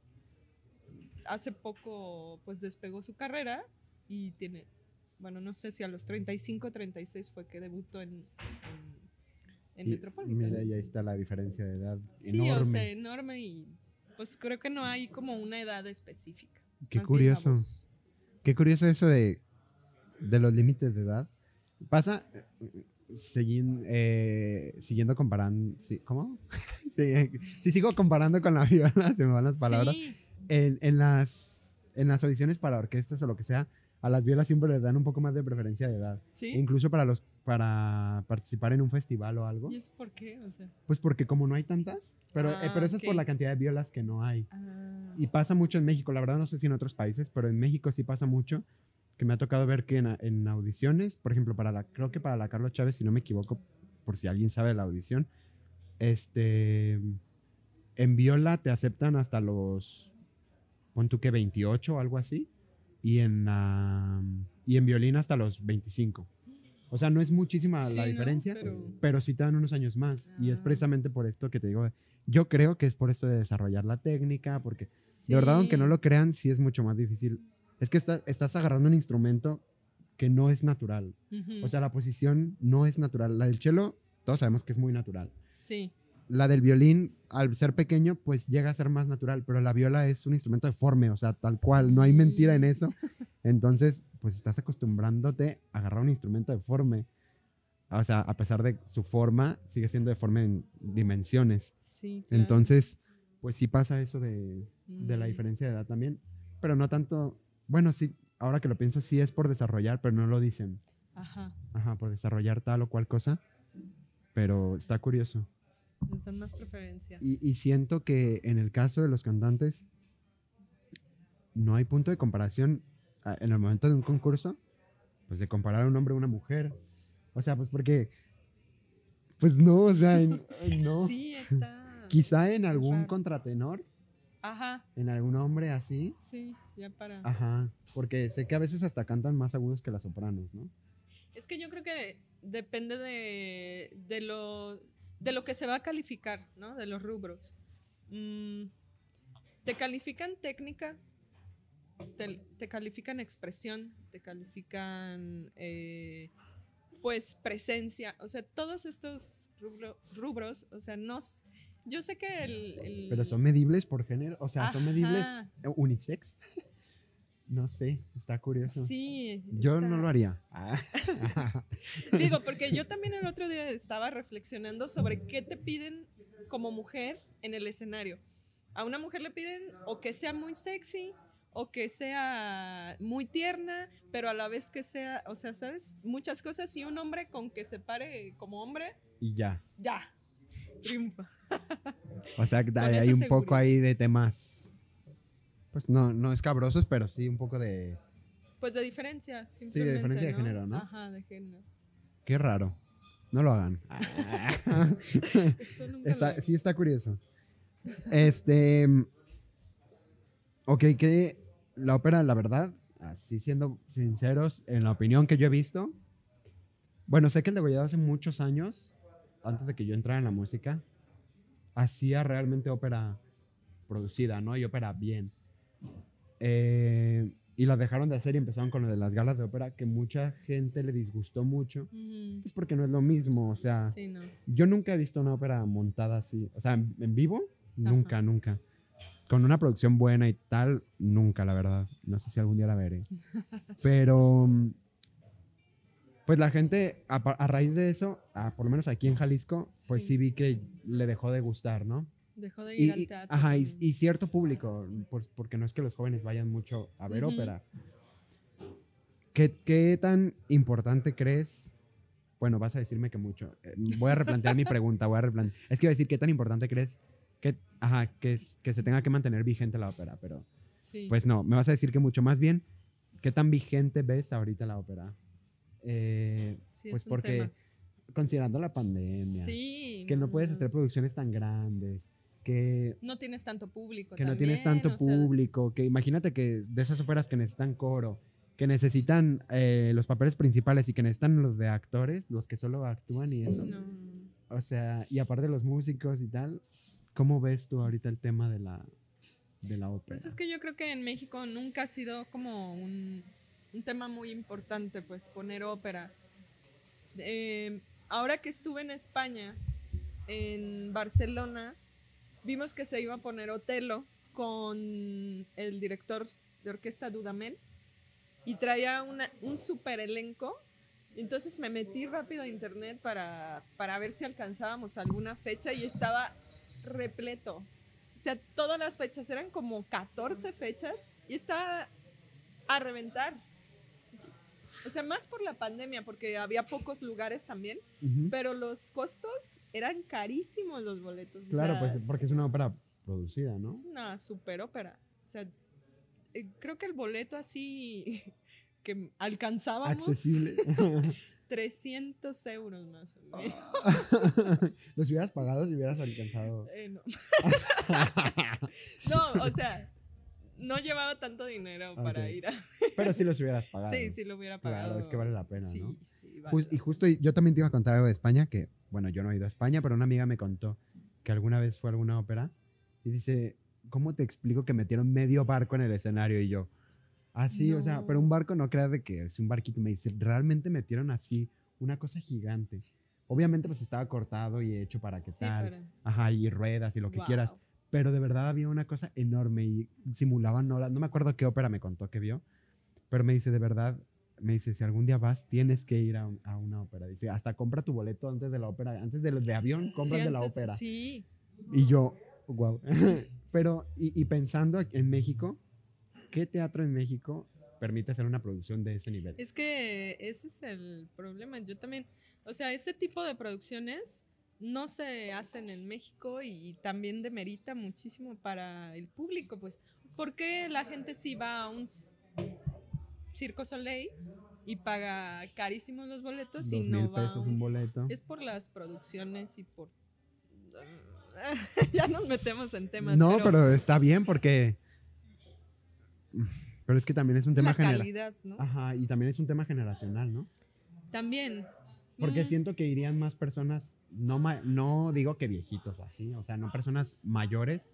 hace poco pues despegó su carrera y tiene, bueno, no sé si a los 35, 36 fue que debutó en, en, en Y Metropolitan. Mira, y ahí está la diferencia de edad. sí, enorme. o sea, enorme y pues creo que no hay como una edad específica. Qué bien curioso. Qué curioso eso de, de los límites de edad. Pasa, seguin- eh, siguiendo comparando, sí, ¿cómo? Sí, si sigo comparando con la viola, se me van las palabras. Sí, En, en las, en las audiciones para orquestas o lo que sea, a las violas siempre les dan un poco más de preferencia de edad. sí. Incluso para, los, para participar en un festival o algo. ¿Y eso por qué? O sea, Pues porque como no hay tantas, pero, eh, Ah, pero eso es por la cantidad de violas que no hay. ah, Y pasa mucho en México, la verdad no sé si en otros países, pero en México sí pasa mucho, que me ha tocado ver que en, en audiciones, por ejemplo, para la, creo que para la Carlos Chávez, si no me equivoco, por si alguien sabe de la audición, este, en viola te aceptan hasta los, pon tú que 28 o algo así, y en, la- y en violín hasta los 25. O sea, no es muchísima Sí, la ¿no? diferencia, Pero- pero sí te dan unos años más. Y es Ah. precisamente por esto que te digo, yo creo que es por esto de desarrollar la técnica, porque de verdad, aunque no Sí. lo crean, sí es mucho más difícil. Es que está- estás agarrando un instrumento que no es natural. O sea, la posición no es natural. La del cello, todos sabemos que es muy natural. sí. La del violín, al ser pequeño, pues llega a ser más natural, pero la viola es un instrumento deforme, o sea, tal cual, no hay mentira en eso. Entonces, pues estás acostumbrándote a agarrar un instrumento deforme. O sea, a pesar de su forma, sigue siendo deforme en dimensiones. Sí, claro. Entonces, pues sí pasa eso de, de la Mm. diferencia de edad también, pero no tanto, bueno, sí, ahora que lo pienso, sí es por desarrollar, pero no lo dicen, Ajá. ajá, por desarrollar tal o cual cosa, pero está curioso. Les dan más preferencia. Y, y siento que en el caso de los cantantes, no hay punto de comparación ah, en el momento de un concurso, pues de comparar a un hombre a una mujer, o sea, pues porque, pues no, o sea, en- no, Sí, está. quizá en algún contratenor, Ajá. en algún hombre así, Sí, ya para. Ajá, porque sé que a veces hasta cantan más agudos que las sopranos, ¿no? Es que yo creo que depende de, de, lo, de lo que se va a calificar, ¿no? De los rubros. Mm, te califican técnica, te, te califican expresión, te califican, eh, pues, presencia. O sea, todos estos rubro- rubros, o sea, no... Yo sé que el... el- Pero son medibles por género, o sea, son medibles Ajá. eh, unisex. No sé, está curioso. Sí. Yo está- no lo haría. Ah. Digo, porque yo también el otro día estaba reflexionando sobre qué te piden como mujer en el escenario. A una mujer le piden o que sea muy sexy o que sea muy tierna, pero a la vez que sea, o sea, ¿sabes? Muchas cosas y un hombre con que se pare como hombre, y ya. ya, triunfa. O sea, que hay, un poco ahí de temas. Pues no, no escabrosos, pero sí un poco de. Pues de diferencia, Sí, de simplemente, diferencia de género, ¿no? Ajá, de género. Qué raro. No lo hagan. Esto nunca Está- lo- sí, está curioso. Este. Ok, que la ópera, la verdad, así siendo sinceros, en la opinión que yo he visto. Bueno, sé que el degollado hace muchos años, antes de que yo entrara en la música, hacía realmente ópera producida, ¿no? Y ópera bien. Eh, y la dejaron de hacer y empezaron con lo de las galas de ópera, que mucha gente le disgustó mucho. Ujú. Pues porque no es lo mismo, o sea. Sí, no. Yo nunca he visto una ópera montada así. O sea, en, vivo, Ajá. nunca, nunca. Con una producción buena y tal, nunca, la verdad. No sé si algún día la veré. Pero, mm, pues la gente, a, raíz de eso, por lo menos aquí en Jalisco, pues sí. Sí. vi que le dejó de gustar, ¿no? Dejó de Y, ir al y- teatro. ajá, y, cierto público, pues, porque no es que los jóvenes vayan mucho a ver ópera. ¿Qué, ¿Qué tan importante crees? Bueno, vas a decirme que mucho. Eh, Voy a replantear mi pregunta, voy a replantear. Es que iba a decir, ¿qué tan importante crees que, ajá, que se tenga que mantener vigente la ópera? Pero, Sí. pues no, me vas a decir que mucho más bien, ¿qué tan vigente ves ahorita la ópera? Eh, Sí, pues es un porque, tema. considerando la pandemia, Sí. que no puedes hacer producciones tan grandes, que No tienes tanto público. que no tienes tanto sea, público, que imagínate que de esas óperas que necesitan coro, que necesitan eh, los papeles principales y que necesitan los de actores, los que solo actúan y eso. no. O sea, y aparte los músicos y tal, ¿cómo ves tú ahorita el tema de la, de la ópera? Pues es que yo creo que en México nunca ha sido como un, un tema muy importante, pues poner ópera. Eh, ahora que estuve en España, en Barcelona, vimos que se iba a poner Otelo con el director de orquesta Dudamel y traía una- un super elenco. Entonces me metí rápido a internet para, para ver si alcanzábamos alguna fecha y estaba repleto. O sea, todas las fechas eran como 14 fechas y estaba a reventar. O sea, más por la pandemia, porque había pocos lugares también, pero los costos eran carísimos los boletos. o Claro, sea, pues porque es una ópera producida, ¿no? es una super ópera. O sea, eh, creo que el boleto así que alcanzábamos Accesible. 300 euros más o menos. Los hubieras pagado si hubieras alcanzado. Eh, no. no, o sea, no llevaba tanto dinero para Ok. ir a... Pero sí los hubieras pagado. Sí, sí lo hubiera pagado. Claro, es que vale la pena, sí, ¿no? sí, vale Jus- la y justo yo también te iba a contar algo de España, que, bueno, yo no he ido a España, pero una amiga me contó que alguna vez fue a alguna ópera y dice, ¿cómo te explico que metieron medio barco en el escenario? Y yo, así, o sea, pero un No. barco no creas de que es un barquito, me dice, realmente metieron así una cosa gigante. Obviamente pues estaba cortado y hecho para que Sí, tal, para- ajá, y ruedas y lo que quieras, Wow. Pero de verdad había una cosa enorme y simulaban horas. No me acuerdo qué ópera me contó que vio, pero me dice, de verdad, me dice, si algún día vas, tienes que ir a, un- a una ópera. Dice, hasta compra tu boleto antes de la ópera, antes de, de avión, compras Sí, de la ópera. Sí. Y yo, wow. pero, y, y pensando en México, ¿qué teatro en México permite hacer una producción de ese nivel? Es que ese es el problema. Yo también, o sea, ese tipo de producciones no se hacen en México y también demerita muchísimo para el público, pues. porque la gente sí va a un Circo Soleil y paga carísimos los boletos y no va pesos un- un boleto. Es por las producciones y por... ya nos metemos en temas. No, pero, pero está bien porque... Pero es que también es un tema la general. ¿no? Ajá, y también es un tema generacional, ¿no? También. Porque Mm, siento que irían más personas, no, no digo que viejitos así, o sea, no personas mayores,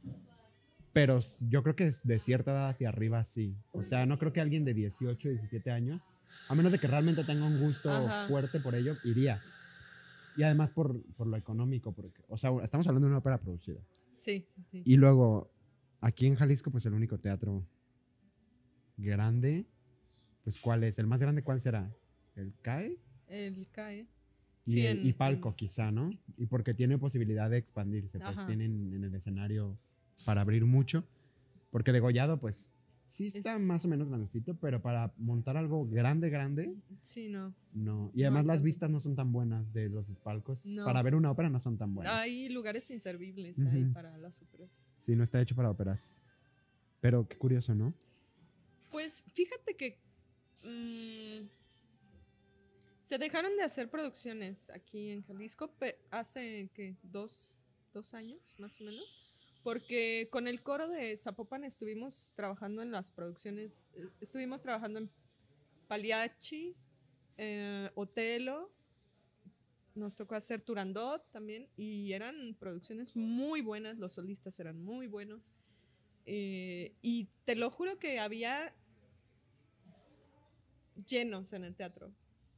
pero yo creo que de cierta edad hacia arriba sí. O sea, no creo que alguien de 18, 17 años, a menos de que realmente tenga un gusto Ajá. fuerte por ello, iría. Y además por, por lo económico, porque, o sea, estamos hablando de una ópera producida. Sí, sí, sí. Y luego, aquí en Jalisco, pues el único teatro grande, pues ¿cuál es? ¿El más grande cuál será? ¿El CAE? El CAE. Y, Sí, en- y palco, quizá, ¿no? Y porque tiene posibilidad de expandirse, pues Ajá. tienen en el escenario para abrir mucho. Porque degollado, pues sí está Es- más o menos grandecito, pero para montar algo grande, grande, Sí, no. no. Y No además hay las vistas no son tan buenas de los palcos. No. Para ver una ópera no son tan buenas. Hay lugares inservibles ahí Ujú. para las óperas. Sí, no está hecho para óperas. Pero qué curioso, ¿no? Pues fíjate que mm, se dejaron de hacer producciones aquí en Jalisco hace que dos, dos años más o menos. Porque con el coro de Zapopan estuvimos trabajando en las producciones, eh, estuvimos trabajando en Paliachi, eh, Otelo, nos tocó hacer Turandot también y eran producciones muy buenas, los solistas eran muy buenos. Eh, y te lo juro que había llenos en el teatro.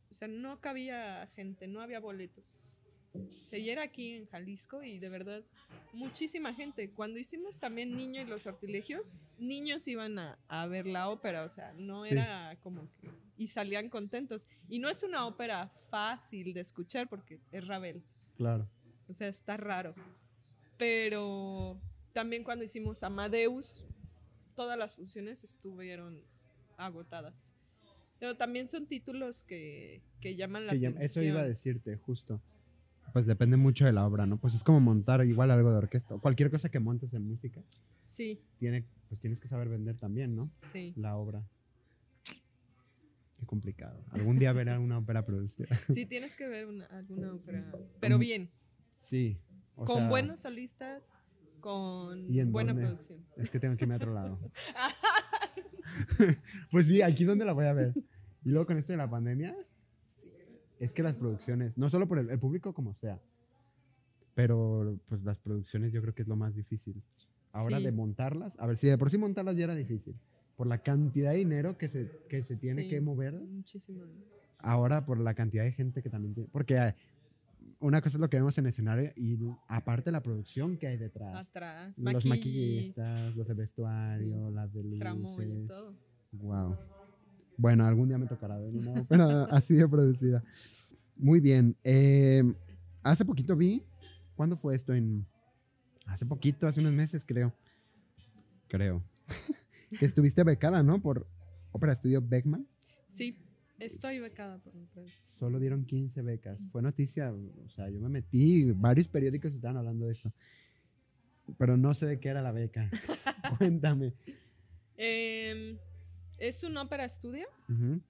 O sea, no cabía gente, no había boletos. O sea, y era aquí en Jalisco y de verdad muchísima gente. Cuando hicimos también Niño y los sortilegios, niños iban a, a ver la ópera, o sea, no Sí. era como que... Y salían contentos. Y no es una ópera fácil de escuchar porque es Ravel. Claro. O sea, está raro. Pero también cuando hicimos Amadeus, todas las funciones estuvieron agotadas. Pero también son títulos que, que llaman la Que atención. eso iba a decirte, justo. Pues depende mucho de la obra, ¿no? Pues es como montar igual algo de orquesta. o Cualquier cosa que montes en música, Sí, tiene, pues tienes que saber vender también, ¿no? sí. La obra. Qué complicado. Algún día verá una ópera producida. Sí, tienes que ver una- alguna ópera. Pero bien, Sí. o con sea, buenos solistas, con ¿Y en buena dónde? producción. Es que tengo que irme a otro lado. pues sí, aquí donde la voy a ver. Y luego con esto de la pandemia, Sí. es que las producciones, no solo por el, el público como sea, pero pues las producciones yo creo que es lo más difícil. Ahora Sí. de montarlas, a ver si de por sí montarlas ya era difícil, por la cantidad de dinero que se, que se tiene Sí, que mover, Muchísimo. ahora por la cantidad de gente que también tiene, porque una cosa es lo que vemos en el escenario y aparte la producción que hay detrás. Atrás, Los maquillistas, los de vestuario, las de luces. todo. Wow. Bueno, algún día me tocará ver una ópera así de producida. Muy bien. eh, hace poquito vi, ¿cuándo fue esto? En, hace poquito, hace unos meses creo. Creo. que estuviste becada, ¿no? Por Ópera Estudio Beckman. Sí, estoy becada por un país. Solo dieron 15 becas. Fue noticia, o sea, yo me metí, varios periódicos estaban hablando de eso. Pero no sé de qué era la beca. Cuéntame. Em, es un ópera estudio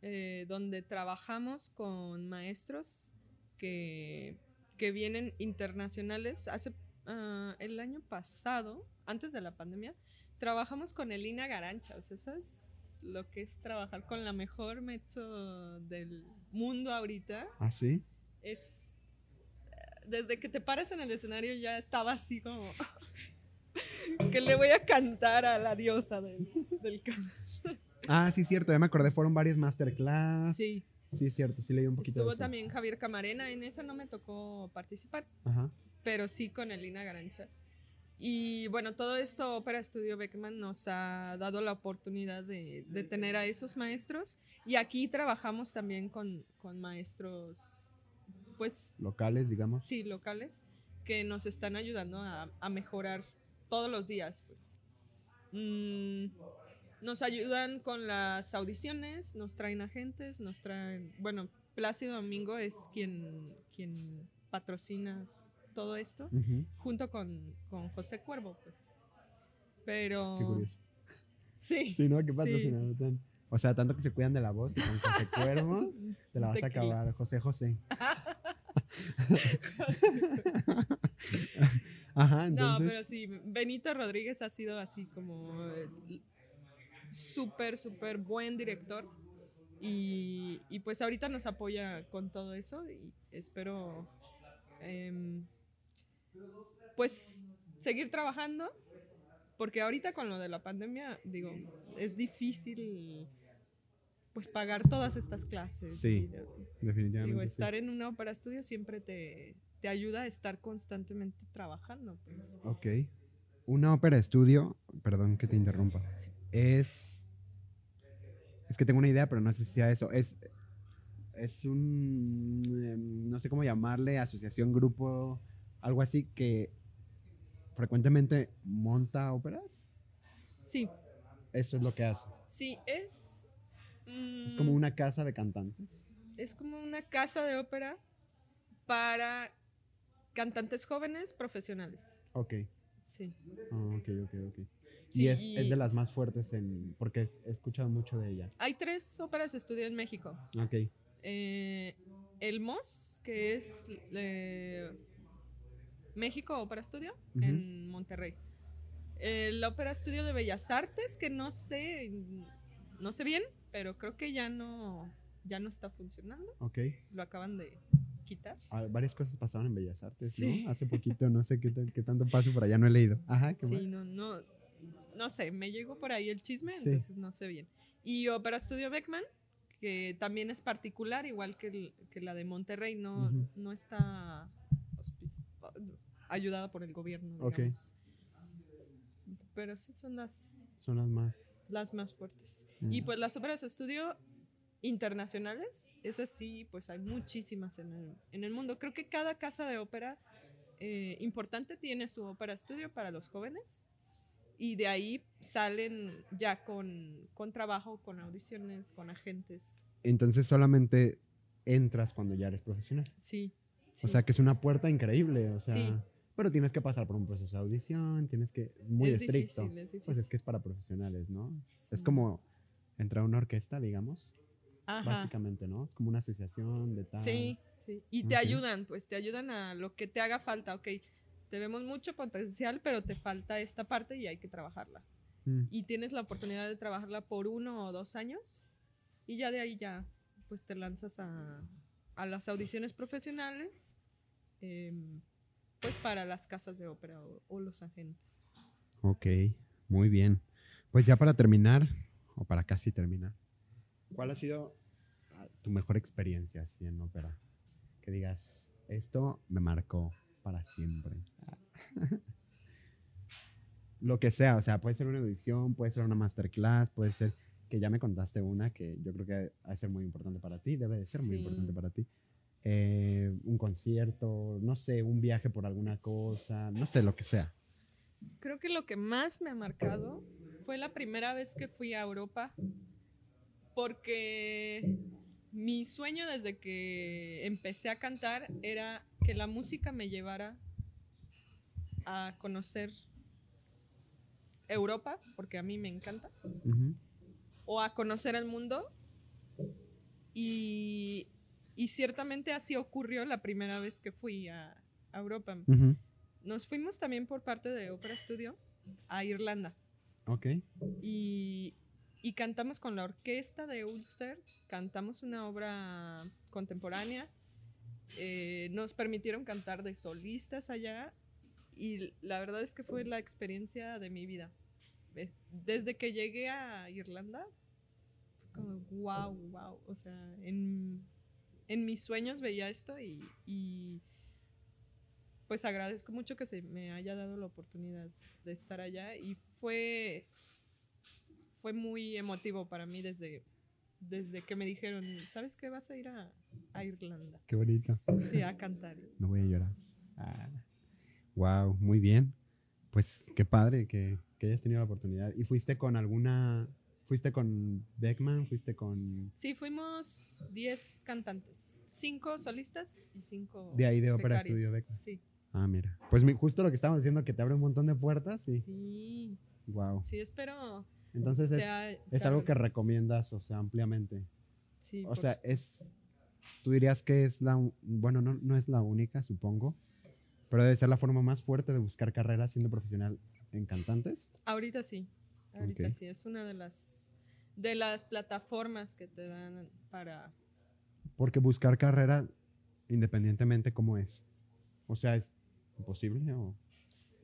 eh, donde trabajamos con maestros que, que vienen internacionales. Hace ah, el año pasado, antes de la pandemia, trabajamos con Elina Garancha. O sea, eso es lo que es trabajar con la mejor mezzo del mundo ahorita. ¿Ah, sí? Es desde que te paras en el escenario ya estaba así como que le voy a cantar a la diosa del, del canto. Ah, sí, cierto, ya me acordé, fueron varios masterclass. Sí, Sí. es cierto, sí leí un poquito Estuvo de eso. también Javier Camarena, en esa no me tocó participar, Ajá. pero sí con Elina Garancha. Y bueno, todo esto Ópera Estudio Beckman nos ha dado la oportunidad de, de tener a esos maestros y aquí trabajamos también con, con maestros, pues Locales, digamos. sí, locales, que nos están ayudando a, a mejorar todos los días, pues. Mm, nos ayudan con las audiciones, nos traen agentes, nos traen, bueno, Plácido Domingo es quien, quien patrocina todo esto, junto con, con José Cuervo, pues. Qué Pero... curioso. Sí. Sí, ¿no? Qué sí. patrocinador tan- O sea, tanto que se cuidan de la voz y con José Cuervo te la vas a acabar. José José. Ajá, No, entonces. pero sí, Benito Rodríguez ha sido así como eh, súper, súper buen director. Y, y pues ahorita nos apoya con todo eso y espero em, pues seguir trabajando porque ahorita con lo de la pandemia, digo, es difícil pues pagar todas estas clases. Sí, definitivamente. Digo, sí. estar en una ópera estudio siempre te, te ayuda a estar constantemente trabajando. Pues. Ok. Una ópera estudio, perdón que te interrumpa, es... Es que tengo una idea, pero no sé si sea eso. Es, es un... em, No sé cómo llamarle, asociación, grupo, algo así que frecuentemente monta óperas. Sí, Eso es lo que hace. sí, es... Es mm, como una casa de cantantes. Es como una casa de ópera para cantantes jóvenes profesionales. Ok. Sí. Ah, ok, ok, ok. Sí, y es, y- es de las más fuertes en... Porque es- he escuchado mucho de ella. Hay tres óperas de estudio en México. Ok. Eh, el MOS, que es eh, México Ópera Studio, Ujú. en Monterrey. El Ópera Studio de Bellas Artes, que no sé, no sé bien, pero creo que ya no, ya no está funcionando. Ok. Lo acaban de quitar. Ah, varias cosas pasaron en Bellas Artes, Sí. ¿no? Hace poquito, no sé qué, qué tanto pase por allá, no he leído. Ajá, qué Sí, mal. no, no, no sé, me llegó por ahí el chisme, Sí. entonces no sé bien. Y Ópera Studio Beckman, que también es particular, igual que, el- que la de Monterrey, no, Ujú. no está auspici- ayudada por el gobierno, Ok. digamos. Pero sí son las, Son las más... las más fuertes. Y Mm. pues las óperas de estudio internacionales, esas sí, pues hay muchísimas en el, en el mundo. Creo que cada casa de ópera eh, importante tiene su ópera estudio para los jóvenes y de ahí salen ya con, con trabajo, con audiciones, con agentes. Entonces solamente entras cuando ya eres profesional. Sí. O sí. sea, que es una puerta increíble, o sea... Sí. Pero tienes que pasar por un proceso de audición, tienes que... Muy es estricto. Difícil, es difícil. Pues es que es para profesionales, ¿no? Es Sí. como entrar a una orquesta, digamos, Ajá. básicamente, ¿no? Es como una asociación de tal. Sí, sí. Y te Ok. ayudan, pues te ayudan a lo que te haga falta. Ok, te vemos mucho potencial, pero te falta esta parte y hay que trabajarla. Mm, y tienes la oportunidad de trabajarla por uno o dos años y ya de ahí ya pues te lanzas a, a las audiciones profesionales em, pues para las casas de ópera o, o los agentes. Ok, muy bien. Pues ya para terminar, o para casi terminar, ¿cuál ha sido ah, tu mejor experiencia así en ópera? Que digas, esto me marcó para siempre. Lo que sea, o sea, puede ser una audición, puede ser una masterclass, puede ser que ya me contaste una que yo creo que ha de ser muy importante para ti, debe de ser muy importante para ti. Eh, un concierto, no sé, un viaje por alguna cosa, no sé, lo que sea. Creo que lo que más me ha marcado fue la primera vez que fui a Europa porque mi sueño desde que empecé a cantar era que la música me llevara a conocer Europa, porque a mí me encanta, o a conocer el mundo. Y, y ciertamente así ocurrió la primera vez que fui a, a Europa. Ujú. Nos fuimos también por parte de Opera Studio a Irlanda Ok. y, y cantamos con la orquesta de Ulster, cantamos una obra contemporánea, eh, nos permitieron cantar de solistas allá y la verdad es que fue la experiencia de mi vida. Desde que llegué a Irlanda, como wow, wow, o sea, en, en mis sueños veía esto y, y, pues agradezco mucho que se me haya dado la oportunidad de estar allá y fue fue muy emotivo para mí desde, desde que me dijeron, ¿sabes qué? Vas a ir a, a Irlanda. Qué bonito. Sí, a cantar. No voy a llorar. Wow, muy bien. Pues qué padre que, que hayas tenido la oportunidad. ¿Y fuiste con alguna... ¿Fuiste con Beckman? ¿Fuiste con... Sí, fuimos 10 cantantes, 5 solistas y 5 De ahí de Ópera Studio Beckman. Sí, Ah, mira. Pues mi- justo lo que estábamos diciendo, que te abre un montón de puertas y... sí, Wow. sí, espero Entonces es, sea- es algo que recomiendas, o sea, ampliamente. Sí, O sea, es... Tú dirías que es la... Bueno, no, no es la única, supongo. Pero debe ser la forma más fuerte de buscar carrera siendo profesional en cantantes. ahorita sí, ahorita sí, es una de las, de las plataformas que te dan para... Porque buscar carrera, independientemente cómo es. O sea, es imposible o...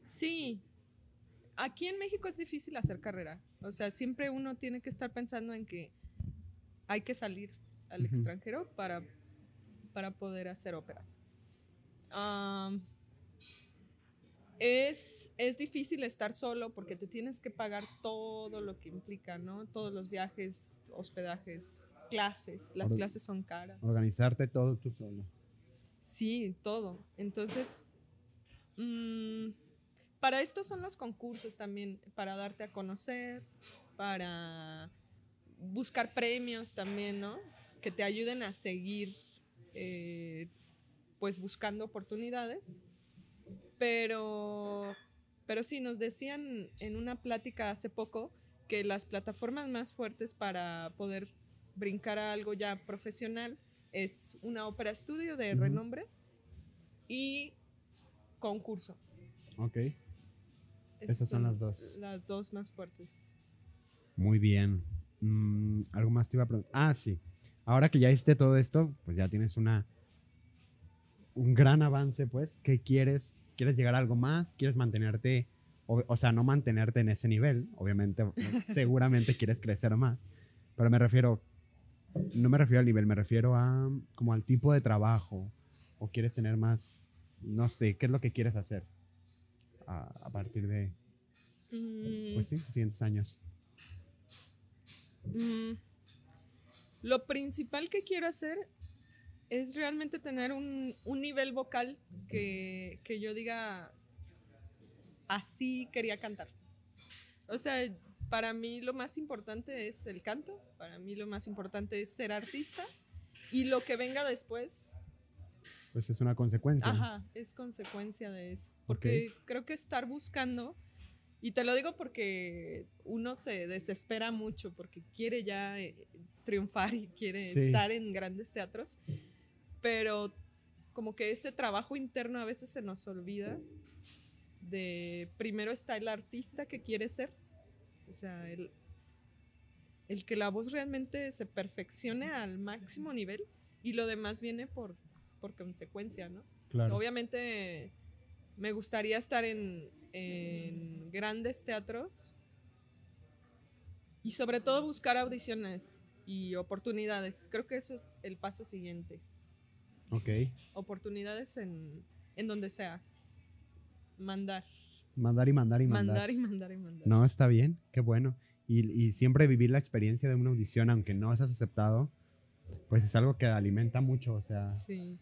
Sí, aquí en México es difícil hacer carrera. O sea, siempre uno tiene que estar pensando en que hay que salir al extranjero para, para poder hacer ópera. Am, es, es difícil estar solo porque te tienes que pagar todo lo que implica, ¿no? Todos los viajes, hospedajes, clases. Las clases son caras. Organizarte todo tú solo. Sí, todo. Entonces, mm, para esto son los concursos también, para darte a conocer, para buscar premios también, ¿no? Que te ayuden a seguir, eh, pues, buscando oportunidades. Pero Pero sí, nos decían en una plática hace poco que las plataformas más fuertes para poder brincar a algo ya profesional es una ópera estudio de renombre y concurso. Ok. Esas Esas son las dos. Las dos más fuertes. Muy bien. Mm, algo más te iba a preguntar. Ah, sí. Ahora que ya hiciste todo esto, pues ya tienes una un gran avance, pues. ¿Qué quieres? ¿Quieres llegar a algo más? ¿Quieres mantenerte? O, o sea, no mantenerte en ese nivel. Obviamente, seguramente quieres crecer más. Pero me refiero, no me refiero al nivel, me refiero a como al tipo de trabajo. O quieres tener más, no sé, ¿qué es lo que quieres hacer a, a partir de, Mm, pues sí, los siguientes años? Mm, Lo principal que quiero hacer es realmente tener un, un nivel vocal que, que yo diga, así quería cantar. O sea, para mí lo más importante es el canto, para mí lo más importante es ser artista y lo que venga después, Pues es una consecuencia. ajá, es consecuencia de eso. Porque creo que estar buscando, y te lo digo porque uno se desespera mucho porque quiere ya eh, triunfar y quiere Sí. estar en grandes teatros, pero como que ese trabajo interno a veces se nos olvida de primero está el artista que quiere ser, o sea, el, el que la voz realmente se perfeccione al máximo nivel y lo demás viene por, por consecuencia, ¿no? Claro. Obviamente me gustaría estar en, en grandes teatros y sobre todo buscar audiciones y oportunidades. Creo que eso es el paso siguiente. Ok. Oportunidades en, en donde sea. Mandar. Mandar y mandar y mandar. Mandar y mandar y mandar. No, está bien, qué bueno. Y, y siempre vivir la experiencia de una audición, aunque no seas aceptado, pues es algo que alimenta mucho, o sea, Sí.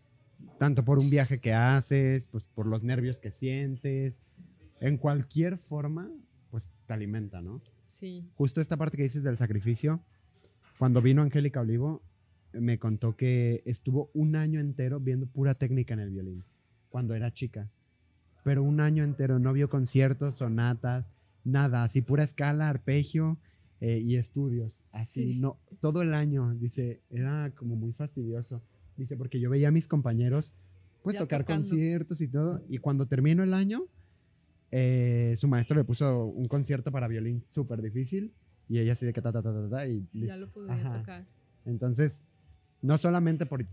tanto por un viaje que haces, pues por los nervios que sientes, en cualquier forma, pues te alimenta, ¿no? Sí. Justo esta parte que dices del sacrificio, cuando vino Angélica Olivo, me contó que estuvo un año entero viendo pura técnica en el violín, cuando era chica. Pero un año entero no vio conciertos, sonatas, nada, así pura escala, arpegio eh, y estudios. Así, Sí. no, todo el año, dice, era como muy fastidioso. Dice, porque yo veía a mis compañeros, pues Ya tocar tocando. conciertos y todo, y cuando terminó el año, eh, su maestro le puso un concierto para violín súper difícil, y ella así de que ta, ta, ta, ta, ta, y Ya lo podía Ajá. tocar. Entonces, no solamente por,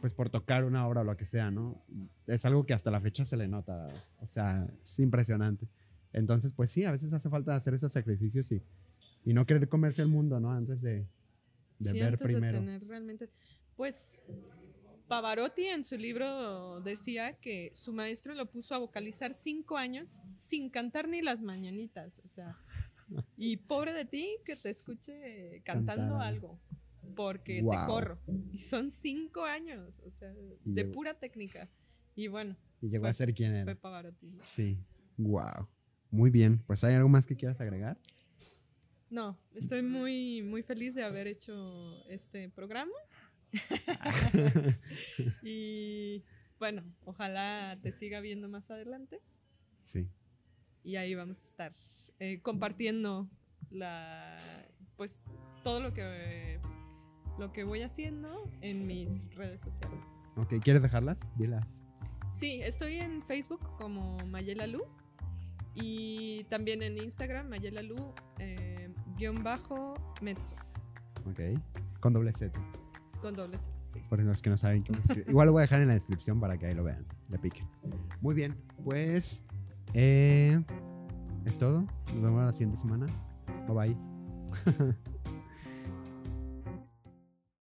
pues por tocar una obra o lo que sea, ¿no? Es algo que hasta la fecha se le nota, o sea, es impresionante. Entonces, pues sí, a veces hace falta hacer esos sacrificios y, y no querer comerse el mundo, ¿no? Antes de, de Sí, ver antes primero. de tener realmente. Pues Pavarotti en su libro decía que su maestro lo puso a vocalizar cinco años sin cantar ni las mañanitas. O sea, y pobre de ti que te escuche cantando Cantar. algo, porque te corro. Y son cinco años, o sea, Y de llegó- pura técnica. Y bueno, Y llegó fue- a ser quien fue era. Pavarotti. Sí, wow. Muy bien, pues ¿hay algo más que quieras agregar? No, estoy muy, muy feliz de haber hecho este programa. y bueno, ojalá te siga viendo más adelante sí, y ahí vamos a estar eh, compartiendo la pues todo lo que lo que voy haciendo en mis redes sociales. ok, ¿quieres dejarlas? Dilas. Sí, estoy en Facebook como Mayela Lu y también en Instagram Mayela Lu eh, guion bajo Ok, con doble Z. es con doble Z, sí. Por los que no saben cómo. Igual lo voy a dejar en la descripción para que ahí lo vean, le piquen. Muy bien, pues eh, es todo. Nos vemos la siguiente semana. Bye bye.